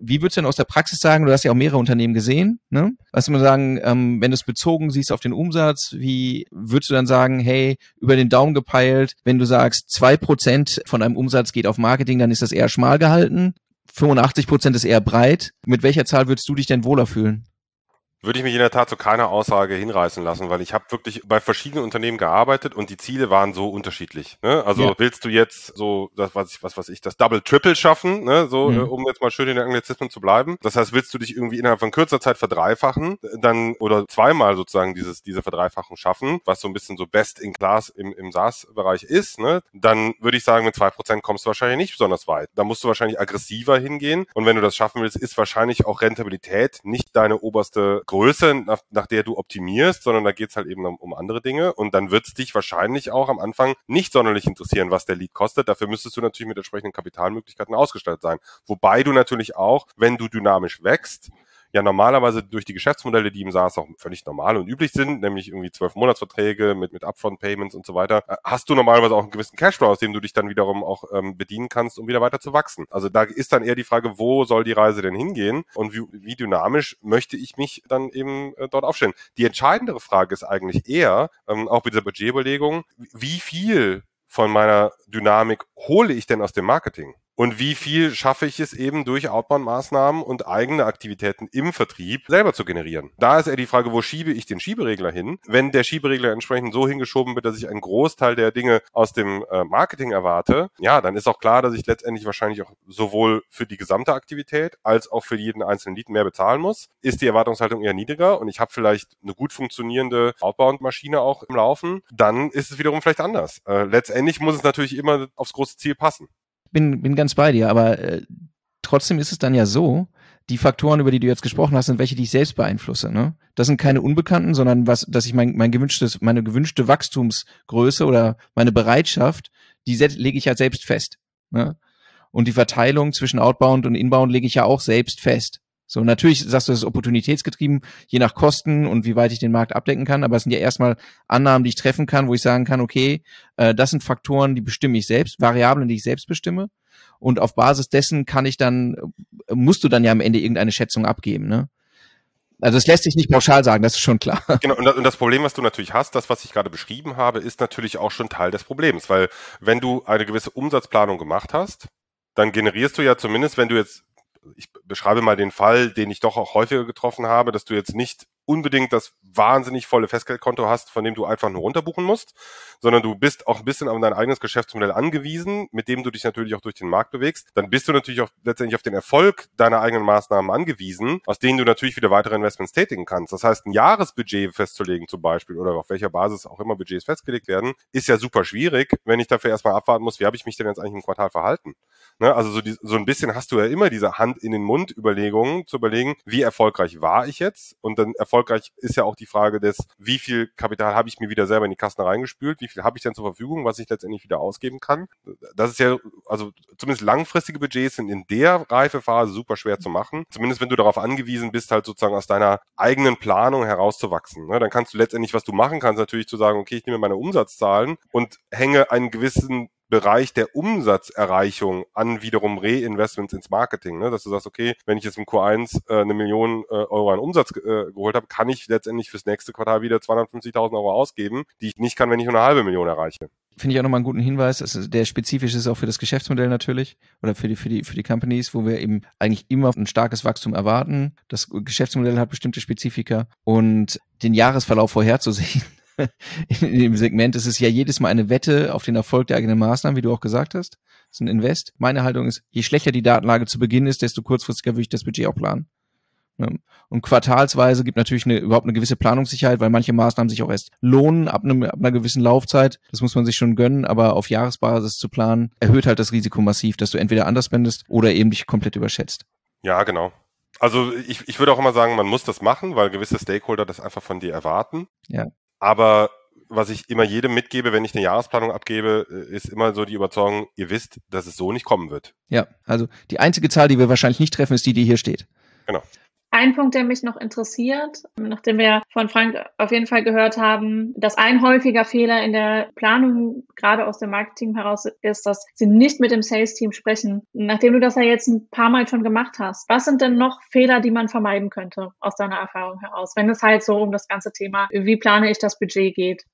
wie würdest du denn aus der Praxis sagen, du hast ja auch mehrere Unternehmen gesehen, ne? Was man sagen, ähm, wenn du es bezogen siehst auf den Umsatz, wie würdest du dann sagen, hey, über den Daumen gepeilt, wenn du sagst, zwei Prozent von einem Umsatz geht auf Marketing, dann ist das eher schmal gehalten, 85 Prozent ist eher breit. Mit welcher Zahl würdest du dich denn wohler fühlen? Würde ich mich in der Tat zu keiner Aussage hinreißen lassen, weil ich habe wirklich bei verschiedenen Unternehmen gearbeitet und die Ziele waren so unterschiedlich. Ne? Also ja. willst du jetzt so das was ich was was ich das Double Triple schaffen, ne? so mhm. äh, um jetzt mal schön in der Anglizismen zu bleiben. Das heißt, willst du dich irgendwie innerhalb von kürzer Zeit verdreifachen, dann oder zweimal sozusagen dieses diese Verdreifachung schaffen, was so ein bisschen so Best in Class im im SaaS Bereich ist, ne? Dann würde ich sagen, mit zwei Prozent kommst du wahrscheinlich nicht besonders weit. Da musst du wahrscheinlich aggressiver hingehen und wenn du das schaffen willst, ist wahrscheinlich auch Rentabilität nicht deine oberste Größe, nach, nach der du optimierst, sondern da geht's halt eben um, um andere Dinge. Und dann wird's dich wahrscheinlich auch am Anfang nicht sonderlich interessieren, was der Lead kostet. Dafür müsstest du natürlich mit entsprechenden Kapitalmöglichkeiten ausgestattet sein. Wobei du natürlich auch, wenn du dynamisch wächst, ja normalerweise durch die Geschäftsmodelle, die im SaaS auch völlig normal und üblich sind, nämlich irgendwie zwölf Monatsverträge mit, mit Upfront-Payments und so weiter, äh, hast du normalerweise auch einen gewissen Cashflow, aus dem du dich dann wiederum auch ähm, bedienen kannst, um wieder weiter zu wachsen. Also da ist dann eher die Frage, wo soll die Reise denn hingehen und wie, wie dynamisch möchte ich mich dann eben äh, dort aufstellen. Die entscheidendere Frage ist eigentlich eher, ähm, auch bei dieser Budgetüberlegung, wie viel von meiner Dynamik hole ich denn aus dem Marketing? Und wie viel schaffe ich es eben durch Outbound-Maßnahmen und eigene Aktivitäten im Vertrieb selber zu generieren? Da ist eher die Frage, wo schiebe ich den Schieberegler hin? Wenn der Schieberegler entsprechend so hingeschoben wird, dass ich einen Großteil der Dinge aus dem äh, Marketing erwarte, ja, dann ist auch klar, dass ich letztendlich wahrscheinlich auch sowohl für die gesamte Aktivität als auch für jeden einzelnen Lied mehr bezahlen muss. Ist die Erwartungshaltung eher niedriger und ich habe vielleicht eine gut funktionierende Outbound-Maschine auch im Laufen, dann ist es wiederum vielleicht anders. Äh, letztendlich muss es natürlich immer aufs große Ziel passen bin, bin ganz bei dir, aber äh, trotzdem ist es dann ja so, die Faktoren, über die du jetzt gesprochen hast, sind welche, die ich selbst beeinflusse. Ne? Das sind keine Unbekannten, sondern was, dass ich mein, mein gewünschtes, meine gewünschte Wachstumsgröße oder meine Bereitschaft, die lege ich ja selbst fest. Ne? Und die Verteilung zwischen Outbound und Inbound lege ich ja auch selbst fest. So, natürlich sagst du, es ist opportunitätsgetrieben, je nach Kosten und wie weit ich den Markt abdecken kann, aber es sind ja erstmal Annahmen, die ich treffen kann, wo ich sagen kann, okay, äh, das sind Faktoren, die bestimme ich selbst, Variablen, die ich selbst bestimme. Und auf Basis dessen kann ich dann, äh, musst du dann ja am Ende irgendeine Schätzung abgeben, ne? Also es lässt sich nicht pauschal sagen, das ist schon klar. Genau, und das Problem, was du natürlich hast, das, was ich gerade beschrieben habe, ist natürlich auch schon Teil des Problems, weil wenn du eine gewisse Umsatzplanung gemacht hast, dann generierst du ja zumindest, wenn du jetzt ich beschreibe mal den Fall, den ich doch auch häufiger getroffen habe, dass du jetzt nicht unbedingt das wahnsinnig volle Festgeldkonto hast, von dem du einfach nur runterbuchen musst, sondern du bist auch ein bisschen auf dein eigenes Geschäftsmodell angewiesen, mit dem du dich natürlich auch durch den Markt bewegst, dann bist du natürlich auch letztendlich auf den Erfolg deiner eigenen Maßnahmen angewiesen, aus denen du natürlich wieder weitere Investments tätigen kannst. Das heißt, ein Jahresbudget festzulegen zum Beispiel oder auf welcher Basis auch immer Budgets festgelegt werden, ist ja super schwierig, wenn ich dafür erstmal abwarten muss, wie habe ich mich denn jetzt eigentlich im Quartal verhalten. Ne? Also so, die, so ein bisschen hast du ja immer diese Hand in den Mund Überlegungen zu überlegen, wie erfolgreich war ich jetzt? Und dann erfolgreich ist ja auch die Frage des, wie viel Kapital habe ich mir wieder selber in die Kassen reingespült, wie viel habe ich denn zur Verfügung, was ich letztendlich wieder ausgeben kann. Das ist ja, also zumindest langfristige Budgets sind in der Reifephase super schwer zu machen. Zumindest wenn du darauf angewiesen bist, halt sozusagen aus deiner eigenen Planung herauszuwachsen. Ne? Dann kannst du letztendlich, was du machen kannst, natürlich zu sagen, okay, ich nehme meine Umsatzzahlen und hänge einen gewissen Bereich der Umsatzerreichung an wiederum Reinvestments ins Marketing. Ne? Dass du sagst, okay, wenn ich jetzt im Q1 äh, eine Million äh, Euro an Umsatz äh, geholt habe, kann ich letztendlich fürs nächste Quartal wieder 250.000 Euro ausgeben, die ich nicht kann, wenn ich nur eine halbe Million erreiche. Finde ich auch nochmal einen guten Hinweis. Also der spezifisch ist auch für das Geschäftsmodell natürlich oder für die, für die, für die Companies, wo wir eben eigentlich immer ein starkes Wachstum erwarten. Das Geschäftsmodell hat bestimmte Spezifika und den Jahresverlauf vorherzusehen in dem Segment ist es ja jedes Mal eine Wette auf den Erfolg der eigenen Maßnahmen, wie du auch gesagt hast. Das ist ein Invest. Meine Haltung ist, je schlechter die Datenlage zu Beginn ist, desto kurzfristiger würde ich das Budget auch planen. Und quartalsweise gibt natürlich eine, überhaupt eine gewisse Planungssicherheit, weil manche Maßnahmen sich auch erst lohnen ab, einem, ab einer gewissen Laufzeit. Das muss man sich schon gönnen, aber auf Jahresbasis zu planen, erhöht halt das Risiko massiv, dass du entweder anders spendest oder eben dich komplett überschätzt. Ja, genau. Also ich, ich würde auch immer sagen, man muss das machen, weil gewisse Stakeholder das einfach von dir erwarten. Ja. Aber was ich immer jedem mitgebe, wenn ich eine Jahresplanung abgebe, äh, ist immer so die Überzeugung, ihr wisst, dass es so nicht kommen wird. Ja, also die einzige Zahl, die wir wahrscheinlich nicht treffen, ist die, die hier steht. Genau. Ein Punkt, der mich noch interessiert, nachdem wir von Frank auf jeden Fall gehört haben, dass ein häufiger Fehler in der Planung gerade aus dem Marketing heraus ist, dass sie nicht mit dem Sales-Team sprechen. Nachdem du das ja jetzt ein paar Mal schon gemacht hast, was sind denn noch Fehler, die man vermeiden könnte aus deiner Erfahrung heraus, wenn es halt so um das ganze Thema, wie plane ich das Budget geht?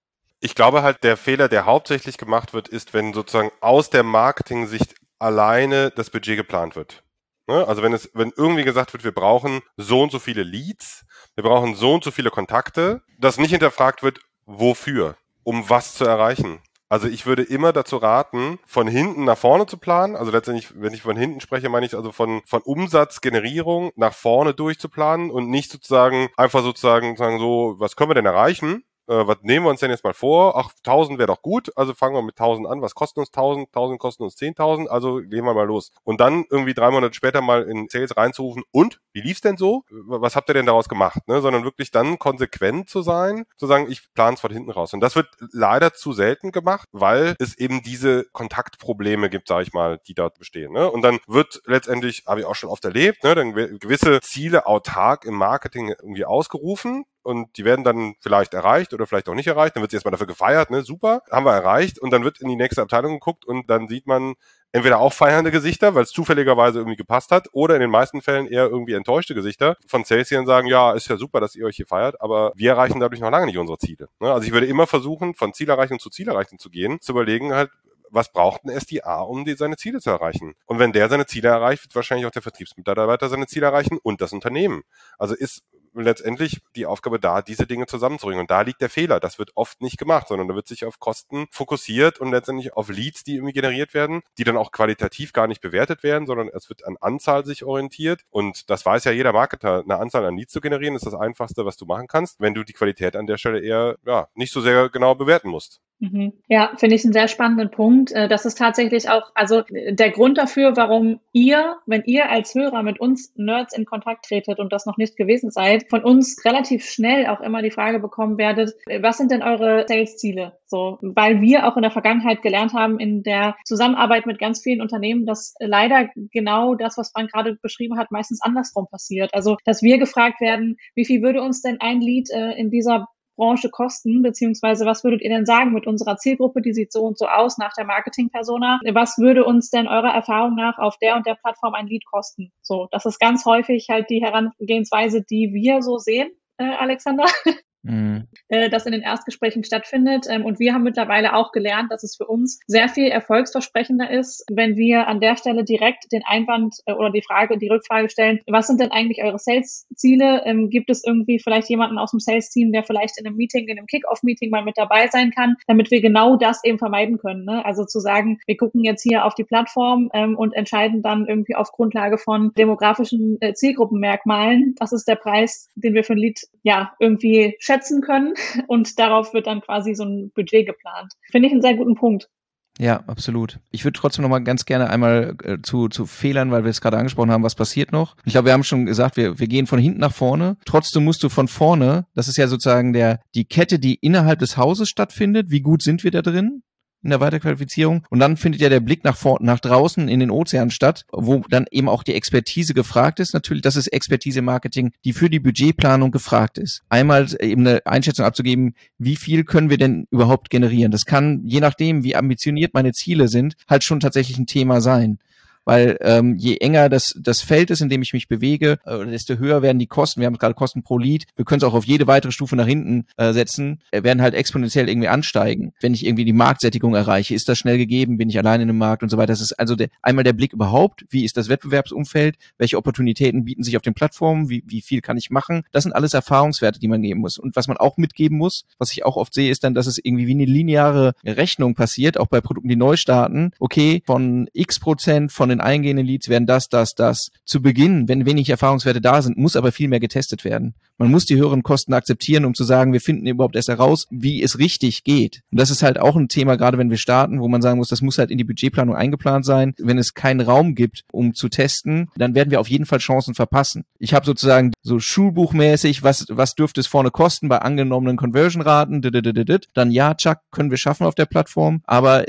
Ich glaube halt, der Fehler, der hauptsächlich gemacht wird, ist, wenn sozusagen aus der Marketing-Sicht alleine das Budget geplant wird. Ne? Also wenn es, wenn irgendwie gesagt wird, wir brauchen so und so viele Leads, wir brauchen so und so viele Kontakte, dass nicht hinterfragt wird, wofür, um was zu erreichen. Also ich würde immer dazu raten, von hinten nach vorne zu planen. Also letztendlich, wenn ich von hinten spreche, meine ich also von, von Umsatzgenerierung nach vorne durchzuplanen und nicht sozusagen einfach sozusagen sagen so, was können wir denn erreichen? Äh, was nehmen wir uns denn jetzt mal vor? Ach, 1000 wäre doch gut, also fangen wir mit 1000 an. Was kosten uns 1000? 1000 kosten uns 10.000, also gehen wir mal los. Und dann irgendwie drei Monate später mal in Sales reinzurufen, und, wie lief's denn so? Was habt ihr denn daraus gemacht? Ne? Sondern wirklich dann konsequent zu sein, zu sagen, ich plane es von hinten raus. Und das wird leider zu selten gemacht, weil es eben diese Kontaktprobleme gibt, sage ich mal, die dort bestehen. Ne? Und dann wird letztendlich, habe ich auch schon oft erlebt, ne, dann gewisse Ziele autark im Marketing irgendwie ausgerufen, und die werden dann vielleicht erreicht oder vielleicht auch nicht erreicht. Dann wird sie erstmal dafür gefeiert, ne? Super, haben wir erreicht. Und dann wird in die nächste Abteilung geguckt und dann sieht man entweder auch feiernde Gesichter, weil es zufälligerweise irgendwie gepasst hat, oder in den meisten Fällen eher irgendwie enttäuschte Gesichter von Sales, die dann sagen, ja, ist ja super, dass ihr euch hier feiert, aber wir erreichen dadurch noch lange nicht unsere Ziele. Ne? Also ich würde immer versuchen, von Zielerreichung zu Zielerreichung zu gehen, zu überlegen halt, was braucht ein SDA, um die, seine Ziele zu erreichen? Und wenn der seine Ziele erreicht, wird wahrscheinlich auch der Vertriebsmitarbeiter seine Ziele erreichen und das Unternehmen. Also ist letztendlich die Aufgabe da, diese Dinge zusammenzubringen. Und da liegt der Fehler. Das wird oft nicht gemacht, sondern da wird sich auf Kosten fokussiert und letztendlich auf Leads, die irgendwie generiert werden, die dann auch qualitativ gar nicht bewertet werden, sondern es wird an Anzahl sich orientiert. Und das weiß ja jeder Marketer. Eine Anzahl an Leads zu generieren ist das einfachste, was du machen kannst, wenn du die Qualität an der Stelle eher, ja, nicht so sehr genau bewerten musst. Mhm. Ja, finde ich einen sehr spannenden Punkt. Äh, das ist tatsächlich auch, also der Grund dafür, warum ihr, wenn ihr als Hörer mit uns Nerds in Kontakt tretet und das noch nicht gewesen seid, von uns relativ schnell auch immer die Frage bekommen werdet, was sind denn eure Sales-Ziele? So, weil wir auch in der Vergangenheit gelernt haben in der Zusammenarbeit mit ganz vielen Unternehmen, dass leider genau das, was Frank gerade beschrieben hat, meistens andersrum passiert. Also, dass wir gefragt werden, wie viel würde uns denn ein äh, in dieser Branche kosten, beziehungsweise was würdet ihr denn sagen mit unserer Zielgruppe, die sieht so und so aus nach der Marketing-Persona? Was würde uns denn eurer Erfahrung nach auf der und der Plattform ein Lead kosten? So, das ist ganz häufig halt die Herangehensweise, die wir so sehen, äh, Alexander. mhm. äh, das in den Erstgesprächen stattfindet. Ähm, und wir haben mittlerweile auch gelernt, dass es für uns sehr viel erfolgsversprechender ist, wenn wir an der Stelle direkt den Einwand äh, oder die Frage, die Rückfrage stellen, was sind denn eigentlich eure Sales-Ziele? Ähm, gibt es irgendwie vielleicht jemanden aus dem Sales-Team, der vielleicht in einem Meeting, in einem Kick-Off-Meeting mal mit dabei sein kann, damit wir genau das eben vermeiden können. Ne? Also zu sagen, wir gucken jetzt hier auf die Plattform ähm, und entscheiden dann irgendwie auf Grundlage von demografischen äh, Zielgruppenmerkmalen, was ist der Preis, den wir für ein Lied ja irgendwie schätzen können und darauf wird dann quasi so ein Budget geplant. Finde ich einen sehr guten Punkt. Ja, absolut. Ich würde trotzdem noch mal ganz gerne einmal äh, zu, zu Fehlern, weil wir es gerade angesprochen haben, was passiert noch. Ich glaube, wir haben schon gesagt, wir, wir gehen von hinten nach vorne. Trotzdem musst du von vorne, das ist ja sozusagen der, die Kette, die innerhalb des Hauses stattfindet. Wie gut sind wir da drin? In der Weiterqualifizierung. Und dann findet ja der Blick nach vor, nach draußen in den Ozean statt, wo dann eben auch die Expertise gefragt ist. Natürlich, das ist Expertise Marketing, die für die Budgetplanung gefragt ist. Einmal eben eine Einschätzung abzugeben, wie viel können wir denn überhaupt generieren? Das kann, je nachdem, wie ambitioniert meine Ziele sind, halt schon tatsächlich ein Thema sein weil ähm, je enger das, das Feld ist, in dem ich mich bewege, äh, desto höher werden die Kosten. Wir haben gerade Kosten pro Lead. Wir können es auch auf jede weitere Stufe nach hinten äh, setzen, äh, werden halt exponentiell irgendwie ansteigen. Wenn ich irgendwie die Marktsättigung erreiche, ist das schnell gegeben, bin ich allein in einem Markt und so weiter. Das ist also der, einmal der Blick überhaupt, wie ist das Wettbewerbsumfeld, welche Opportunitäten bieten sich auf den Plattformen, wie, wie viel kann ich machen. Das sind alles Erfahrungswerte, die man geben muss. Und was man auch mitgeben muss, was ich auch oft sehe, ist dann, dass es irgendwie wie eine lineare Rechnung passiert, auch bei Produkten, die neu starten. Okay, von x Prozent von den eingehenden Leads werden das, das, das. Zu Beginn, wenn wenig Erfahrungswerte da sind, muss aber viel mehr getestet werden. Man muss die höheren Kosten akzeptieren, um zu sagen, wir finden überhaupt erst heraus, wie es richtig geht. Und das ist halt auch ein Thema, gerade wenn wir starten, wo man sagen muss, das muss halt in die Budgetplanung eingeplant sein. Wenn es keinen Raum gibt, um zu testen, dann werden wir auf jeden Fall Chancen verpassen. Ich habe sozusagen so schulbuchmäßig, was, was dürfte es vorne kosten bei angenommenen Conversion-Raten, dann ja, Chuck, können wir schaffen auf der Plattform, aber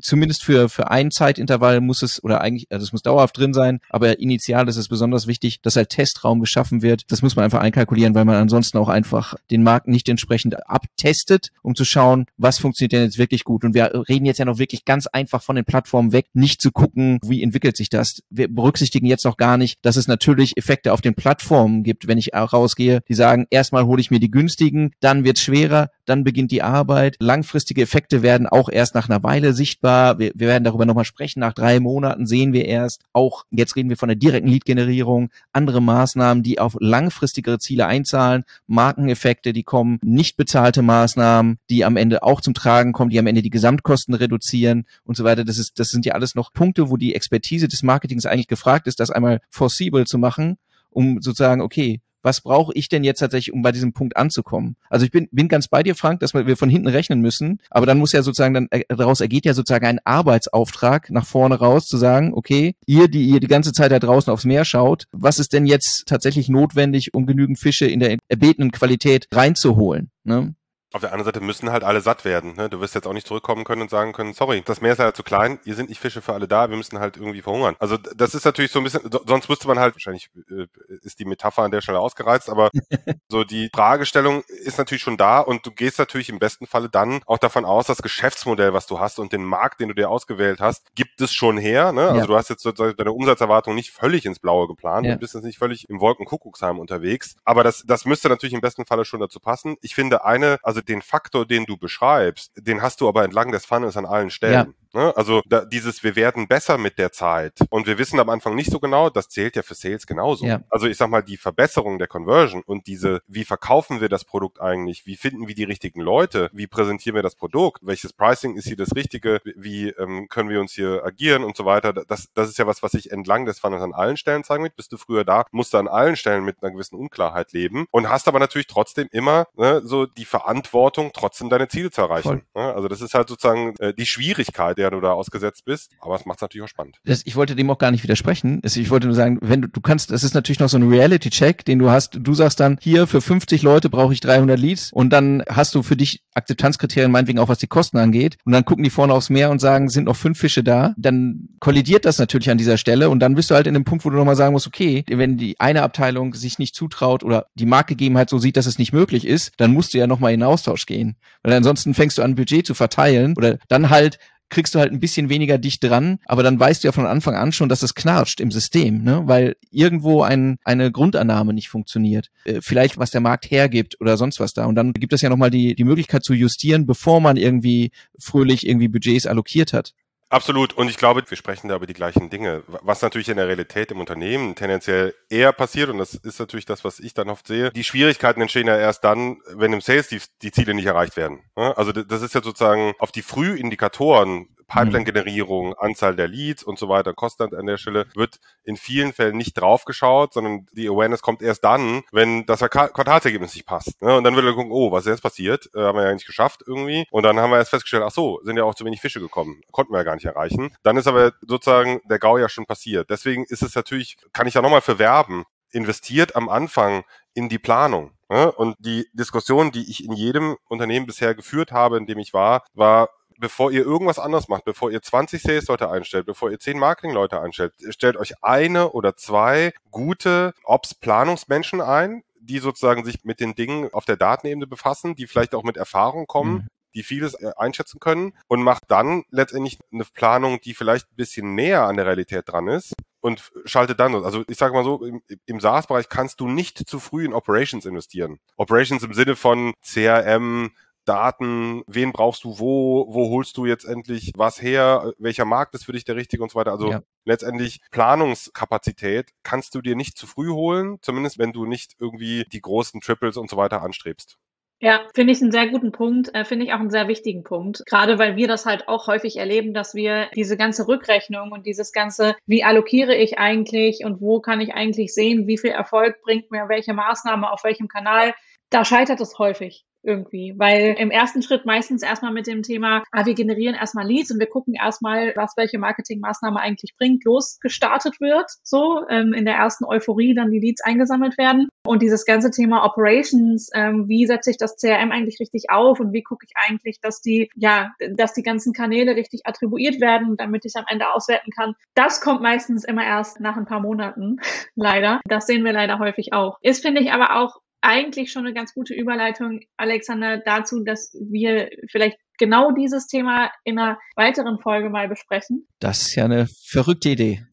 zumindest für, für ein Zeitintervall muss es, oder eigentlich, also es muss dauerhaft drin sein, aber initial ist es besonders wichtig, dass halt Testraum geschaffen wird. Das muss man einfach einkalkulieren, weil man ansonsten auch einfach den Markt nicht entsprechend abtestet, um zu schauen, was funktioniert denn jetzt wirklich gut. Und wir reden jetzt ja noch wirklich ganz einfach von den Plattformen weg, nicht zu gucken, wie entwickelt sich das. Wir berücksichtigen jetzt noch gar nicht, dass es natürlich Effekte auf den Plattformen gibt, wenn ich rausgehe, die sagen, erstmal hole ich mir die günstigen, dann wird schwerer, dann beginnt die Arbeit. Langfristige Effekte werden auch erst nach einer Weile sichtbar. Wir, wir werden darüber nochmal sprechen. Nach drei Monaten sehen wir erst auch, jetzt reden wir von der direkten Lead-Generierung, andere Maßnahmen, die auf langfristigere Ziele einzahlen, Markeneffekte, die kommen, nicht bezahlte Maßnahmen, die am Ende auch zum Tragen kommen, die am Ende die Gesamtkosten reduzieren und so weiter. Das ist, das sind ja alles noch Punkte, wo die Expertise des Marketings eigentlich gefragt ist, das einmal foreseeable zu machen, um sozusagen, okay, was brauche ich denn jetzt tatsächlich, um bei diesem Punkt anzukommen? Also ich bin, bin ganz bei dir, Frank, dass wir von hinten rechnen müssen, aber dann muss ja sozusagen, dann äh, daraus ergeht ja sozusagen ein Arbeitsauftrag nach vorne raus, zu sagen, okay, ihr, die ihr die ganze Zeit da draußen aufs Meer schaut, was ist denn jetzt tatsächlich notwendig, um genügend Fische in der erbetenen Qualität reinzuholen? Ne? Auf der anderen Seite müssen halt alle satt werden. Ne? Du wirst jetzt auch nicht zurückkommen können und sagen können, sorry, das Meer ist ja zu klein, hier sind nicht Fische für alle da, wir müssen halt irgendwie verhungern. Also das ist natürlich so ein bisschen, sonst müsste man halt, wahrscheinlich äh, ist die Metapher an der Stelle ausgereizt, aber so die Fragestellung ist natürlich schon da und du gehst natürlich im besten Falle dann auch davon aus, das Geschäftsmodell, was du hast und den Markt, den du dir ausgewählt hast, gibt es schon her. Ne? Also ja. du hast jetzt sozusagen deine Umsatzerwartung nicht völlig ins Blaue geplant, ja. du bist jetzt nicht völlig im Wolkenkuckucksheim unterwegs, aber das, das müsste natürlich im besten Falle schon dazu passen. Ich finde eine, also den Faktor, den du beschreibst, den hast du aber entlang des Funnels an allen Stellen. Ne? Also da, dieses, wir werden besser mit der Zeit und wir wissen am Anfang nicht so genau, das zählt ja für Sales genauso. Ja. Also ich sag mal, die Verbesserung der Conversion und diese, wie verkaufen wir das Produkt eigentlich, wie finden wir die richtigen Leute, wie präsentieren wir das Produkt, welches Pricing ist hier das Richtige, wie ähm, können wir uns hier agieren und so weiter. Das, das ist ja was, was sich entlang des Funnels an allen Stellen zeigen wird. Bist du früher da, musst du an allen Stellen mit einer gewissen Unklarheit leben und hast aber natürlich trotzdem immer ne, so die Verantwortung, trotzdem deine Ziele zu erreichen. Ne? Also das ist halt sozusagen äh, die Schwierigkeit, der du da ausgesetzt bist. Aber es macht es natürlich auch spannend. Das, ich wollte dem auch gar nicht widersprechen. Ich wollte nur sagen, wenn du, du kannst, das ist natürlich noch so ein Reality-Check, den du hast. Du sagst dann, hier für 50 Leute brauche ich 300 Leads und dann hast du für dich Akzeptanzkriterien, meinetwegen auch was die Kosten angeht. Und dann gucken die vorne aufs Meer und sagen, sind noch fünf Fische da. Dann kollidiert das natürlich an dieser Stelle und dann bist du halt in dem Punkt, wo du nochmal sagen musst, okay, wenn die eine Abteilung sich nicht zutraut oder die Marktgegebenheit so sieht, dass es nicht möglich ist, dann musst du ja nochmal in Austausch gehen. Weil ansonsten fängst du an, Budget zu verteilen oder dann halt kriegst du halt ein bisschen weniger dicht dran, aber dann weißt du ja von Anfang an schon, dass es knarscht im System, ne? weil irgendwo ein, eine Grundannahme nicht funktioniert. Äh, vielleicht was der Markt hergibt oder sonst was da. Und dann gibt es ja nochmal die, die Möglichkeit zu justieren, bevor man irgendwie fröhlich irgendwie Budgets allokiert hat. Absolut. Und ich glaube, wir sprechen da über die gleichen Dinge. Was natürlich in der Realität im Unternehmen tendenziell eher passiert, und das ist natürlich das, was ich dann oft sehe, die Schwierigkeiten entstehen ja erst dann, wenn im Sales die, die Ziele nicht erreicht werden. Also das ist ja sozusagen auf die Frühindikatoren Pipeline-Generierung, Anzahl der Leads und so weiter, kostet an der Stelle, wird in vielen Fällen nicht draufgeschaut, sondern die Awareness kommt erst dann, wenn das Quartalsergebnis nicht passt. Ne? Und dann wird er gucken, oh, was ist jetzt passiert? Äh, haben wir ja nicht geschafft irgendwie. Und dann haben wir erst festgestellt, ach so, sind ja auch zu wenig Fische gekommen. Konnten wir ja gar nicht erreichen. Dann ist aber sozusagen der GAU ja schon passiert. Deswegen ist es natürlich, kann ich da nochmal für werben, investiert am Anfang in die Planung. Ne? Und die Diskussion, die ich in jedem Unternehmen bisher geführt habe, in dem ich war, war, bevor ihr irgendwas anderes macht, bevor ihr 20 Sales-Leute einstellt, bevor ihr 10 Marketing-Leute einstellt, stellt euch eine oder zwei gute Ops-Planungsmenschen ein, die sozusagen sich mit den Dingen auf der Datenebene befassen, die vielleicht auch mit Erfahrung kommen, mhm. die vieles äh, einschätzen können und macht dann letztendlich eine Planung, die vielleicht ein bisschen näher an der Realität dran ist und schaltet dann. Also ich sage mal so, im, im SaaS-Bereich kannst du nicht zu früh in Operations investieren. Operations im Sinne von CRM, Daten, wen brauchst du wo, wo holst du jetzt endlich was her, welcher Markt ist für dich der richtige und so weiter. Also ja. letztendlich Planungskapazität kannst du dir nicht zu früh holen, zumindest wenn du nicht irgendwie die großen Triples und so weiter anstrebst. Ja, finde ich einen sehr guten Punkt, äh, finde ich auch einen sehr wichtigen Punkt. Gerade weil wir das halt auch häufig erleben, dass wir diese ganze Rückrechnung und dieses ganze, wie allokiere ich eigentlich und wo kann ich eigentlich sehen, wie viel Erfolg bringt mir welche Maßnahme auf welchem Kanal, da scheitert es häufig irgendwie, weil im ersten Schritt meistens erstmal mit dem Thema, ah, wir generieren erstmal Leads und wir gucken erstmal, was welche Marketingmaßnahme eigentlich bringt, losgestartet wird, so ähm, in der ersten Euphorie dann die Leads eingesammelt werden und dieses ganze Thema Operations, ähm, wie setze ich das CRM eigentlich richtig auf und wie gucke ich eigentlich, dass die, ja, dass die ganzen Kanäle richtig attribuiert werden, damit ich es am Ende auswerten kann. Das kommt meistens immer erst nach ein paar Monaten, leider. Das sehen wir leider häufig auch. Ist, finde ich, aber auch eigentlich schon eine ganz gute Überleitung, Alexander, dazu, dass wir vielleicht genau dieses Thema in einer weiteren Folge mal besprechen. Das ist ja eine verrückte Idee.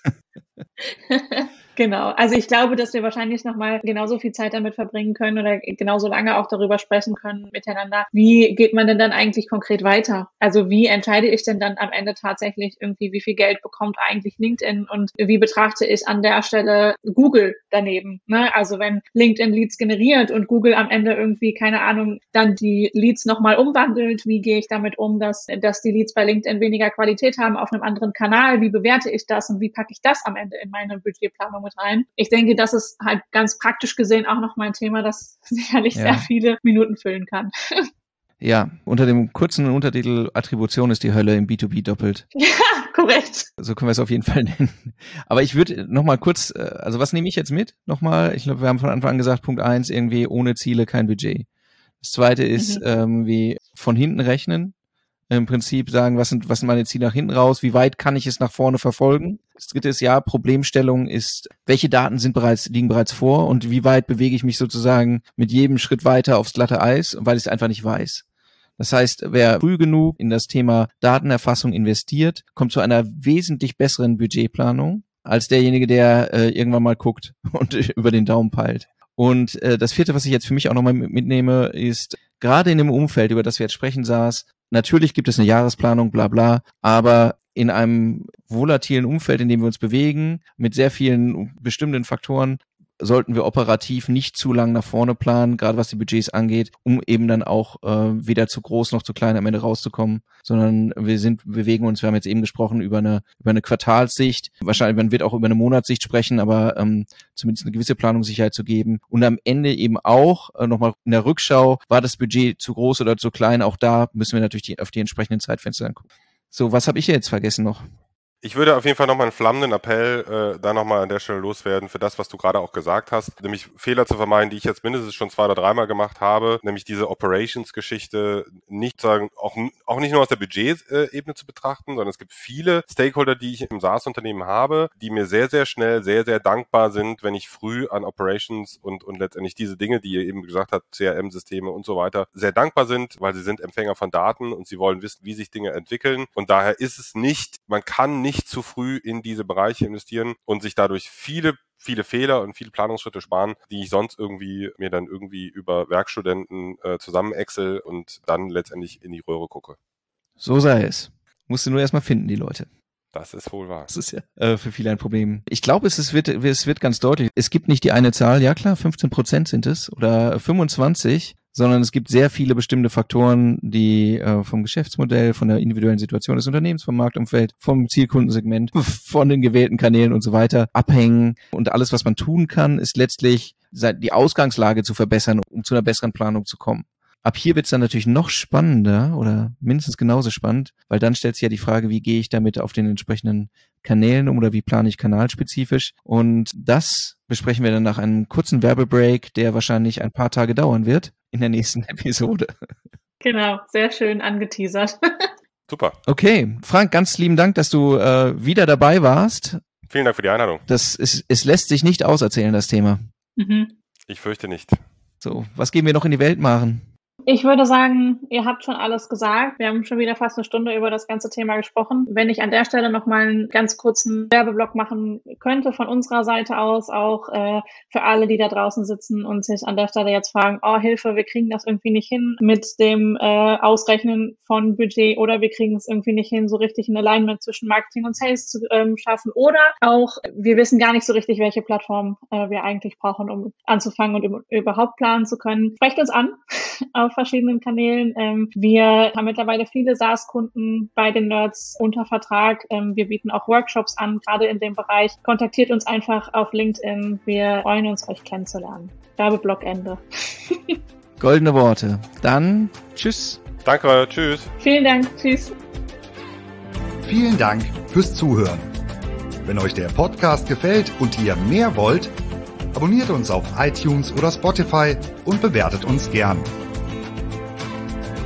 Genau. Also ich glaube, dass wir wahrscheinlich nochmal genauso viel Zeit damit verbringen können oder genauso lange auch darüber sprechen können miteinander. Wie geht man denn dann eigentlich konkret weiter? Also wie entscheide ich denn dann am Ende tatsächlich irgendwie, wie viel Geld bekommt eigentlich LinkedIn und wie betrachte ich an der Stelle Google daneben? Ne? Also wenn LinkedIn Leads generiert und Google am Ende irgendwie, keine Ahnung, dann die Leads nochmal umwandelt, wie gehe ich damit um, dass, dass die Leads bei LinkedIn weniger Qualität haben auf einem anderen Kanal? Wie bewerte ich das und wie packe ich das am Ende in meine Budgetplanung mit rein. Ich denke, das ist halt ganz praktisch gesehen auch noch mal ein Thema, das sicherlich ja. sehr viele Minuten füllen kann. Ja, unter dem kurzen Untertitel Attribution ist die Hölle im B2B doppelt. Ja, korrekt. So können wir es auf jeden Fall nennen. Aber ich würde noch mal kurz, äh, also was nehme ich jetzt mit? Nochmal, ich glaube, wir haben von Anfang an gesagt, Punkt eins irgendwie ohne Ziele kein Budget. Das zweite ist mhm. ähm, wie von hinten rechnen im Prinzip sagen, was sind, was sind meine Ziele nach hinten raus, wie weit kann ich es nach vorne verfolgen. Das dritte ist ja, Problemstellung ist, welche Daten sind bereits, liegen bereits vor und wie weit bewege ich mich sozusagen mit jedem Schritt weiter aufs glatte Eis, weil ich es einfach nicht weiß. Das heißt, wer früh genug in das Thema Datenerfassung investiert, kommt zu einer wesentlich besseren Budgetplanung als derjenige, der äh, irgendwann mal guckt und über den Daumen peilt. Und äh, das vierte, was ich jetzt für mich auch nochmal mitnehme, ist gerade in dem Umfeld, über das wir jetzt sprechen, saß, Natürlich gibt es eine Jahresplanung, bla bla, aber in einem volatilen Umfeld, in dem wir uns bewegen, mit sehr vielen bestimmten Faktoren, sollten wir operativ nicht zu lang nach vorne planen, gerade was die Budgets angeht, um eben dann auch äh, weder zu groß noch zu klein am Ende rauszukommen, sondern wir sind, bewegen uns, wir haben jetzt eben gesprochen über eine, über eine Quartalssicht, wahrscheinlich, man wird auch über eine Monatssicht sprechen, aber ähm, zumindest eine gewisse Planungssicherheit zu geben. Und am Ende eben auch äh, nochmal in der Rückschau, war das Budget zu groß oder zu klein, auch da müssen wir natürlich die, auf die entsprechenden Zeitfenster gucken. So, was habe ich jetzt vergessen noch? Ich würde auf jeden Fall nochmal einen flammenden Appell äh, da nochmal an der Stelle loswerden für das, was du gerade auch gesagt hast, nämlich Fehler zu vermeiden, die ich jetzt mindestens schon zwei oder dreimal gemacht habe, nämlich diese Operations-Geschichte nicht sagen, auch, auch nicht nur aus der Budget-Ebene zu betrachten, sondern es gibt viele Stakeholder, die ich im SaaS-Unternehmen habe, die mir sehr, sehr schnell, sehr, sehr dankbar sind, wenn ich früh an Operations und, und letztendlich diese Dinge, die ihr eben gesagt habt, CRM-Systeme und so weiter, sehr dankbar sind, weil sie sind Empfänger von Daten und sie wollen wissen, wie sich Dinge entwickeln. Und daher ist es nicht, man kann nicht nicht zu früh in diese Bereiche investieren und sich dadurch viele viele Fehler und viele Planungsschritte sparen, die ich sonst irgendwie mir dann irgendwie über Werkstudenten äh, zusammen excel und dann letztendlich in die Röhre gucke. So sei es. Musst du nur erstmal finden, die Leute. Das ist wohl wahr. Das ist ja äh, für viele ein Problem. Ich glaube, es, es, wird, es wird ganz deutlich. Es gibt nicht die eine Zahl, ja klar, 15 Prozent sind es oder 25, sondern es gibt sehr viele bestimmte Faktoren, die äh, vom Geschäftsmodell, von der individuellen Situation des Unternehmens, vom Marktumfeld, vom Zielkundensegment, von den gewählten Kanälen und so weiter abhängen. Und alles, was man tun kann, ist letztlich die Ausgangslage zu verbessern, um zu einer besseren Planung zu kommen. Ab hier wird es dann natürlich noch spannender oder mindestens genauso spannend, weil dann stellt sich ja die Frage, wie gehe ich damit auf den entsprechenden Kanälen um oder wie plane ich kanalspezifisch. Und das besprechen wir dann nach einem kurzen Werbebreak, der wahrscheinlich ein paar Tage dauern wird in der nächsten Episode. Genau, sehr schön angeteasert. Super. Okay, Frank, ganz lieben Dank, dass du äh, wieder dabei warst. Vielen Dank für die Einladung. Das ist, es lässt sich nicht auserzählen, das Thema. Mhm. Ich fürchte nicht. So, was gehen wir noch in die Welt machen? Ich würde sagen, ihr habt schon alles gesagt. Wir haben schon wieder fast eine Stunde über das ganze Thema gesprochen. Wenn ich an der Stelle noch mal einen ganz kurzen Werbeblock machen könnte von unserer Seite aus, auch äh, für alle, die da draußen sitzen und sich an der Stelle jetzt fragen, oh Hilfe, wir kriegen das irgendwie nicht hin mit dem äh, Ausrechnen von Budget oder wir kriegen es irgendwie nicht hin, so richtig ein Alignment zwischen Marketing und Sales zu ähm, schaffen oder auch wir wissen gar nicht so richtig, welche Plattform äh, wir eigentlich brauchen, um anzufangen und überhaupt planen zu können. Sprecht uns an auf auf verschiedenen Kanälen. Ähm, wir haben mittlerweile viele SaaS-Kunden bei den Nerds unter Vertrag. Ähm, wir bieten auch Workshops an, gerade in dem Bereich. Kontaktiert uns einfach auf LinkedIn. Wir freuen uns, euch kennenzulernen. Werbeblock Ende. Goldene Worte. Dann tschüss. Danke, tschüss. Vielen Dank, tschüss. Vielen Dank fürs Zuhören. Wenn euch der Podcast gefällt und ihr mehr wollt, abonniert uns auf iTunes oder Spotify und bewertet uns gern.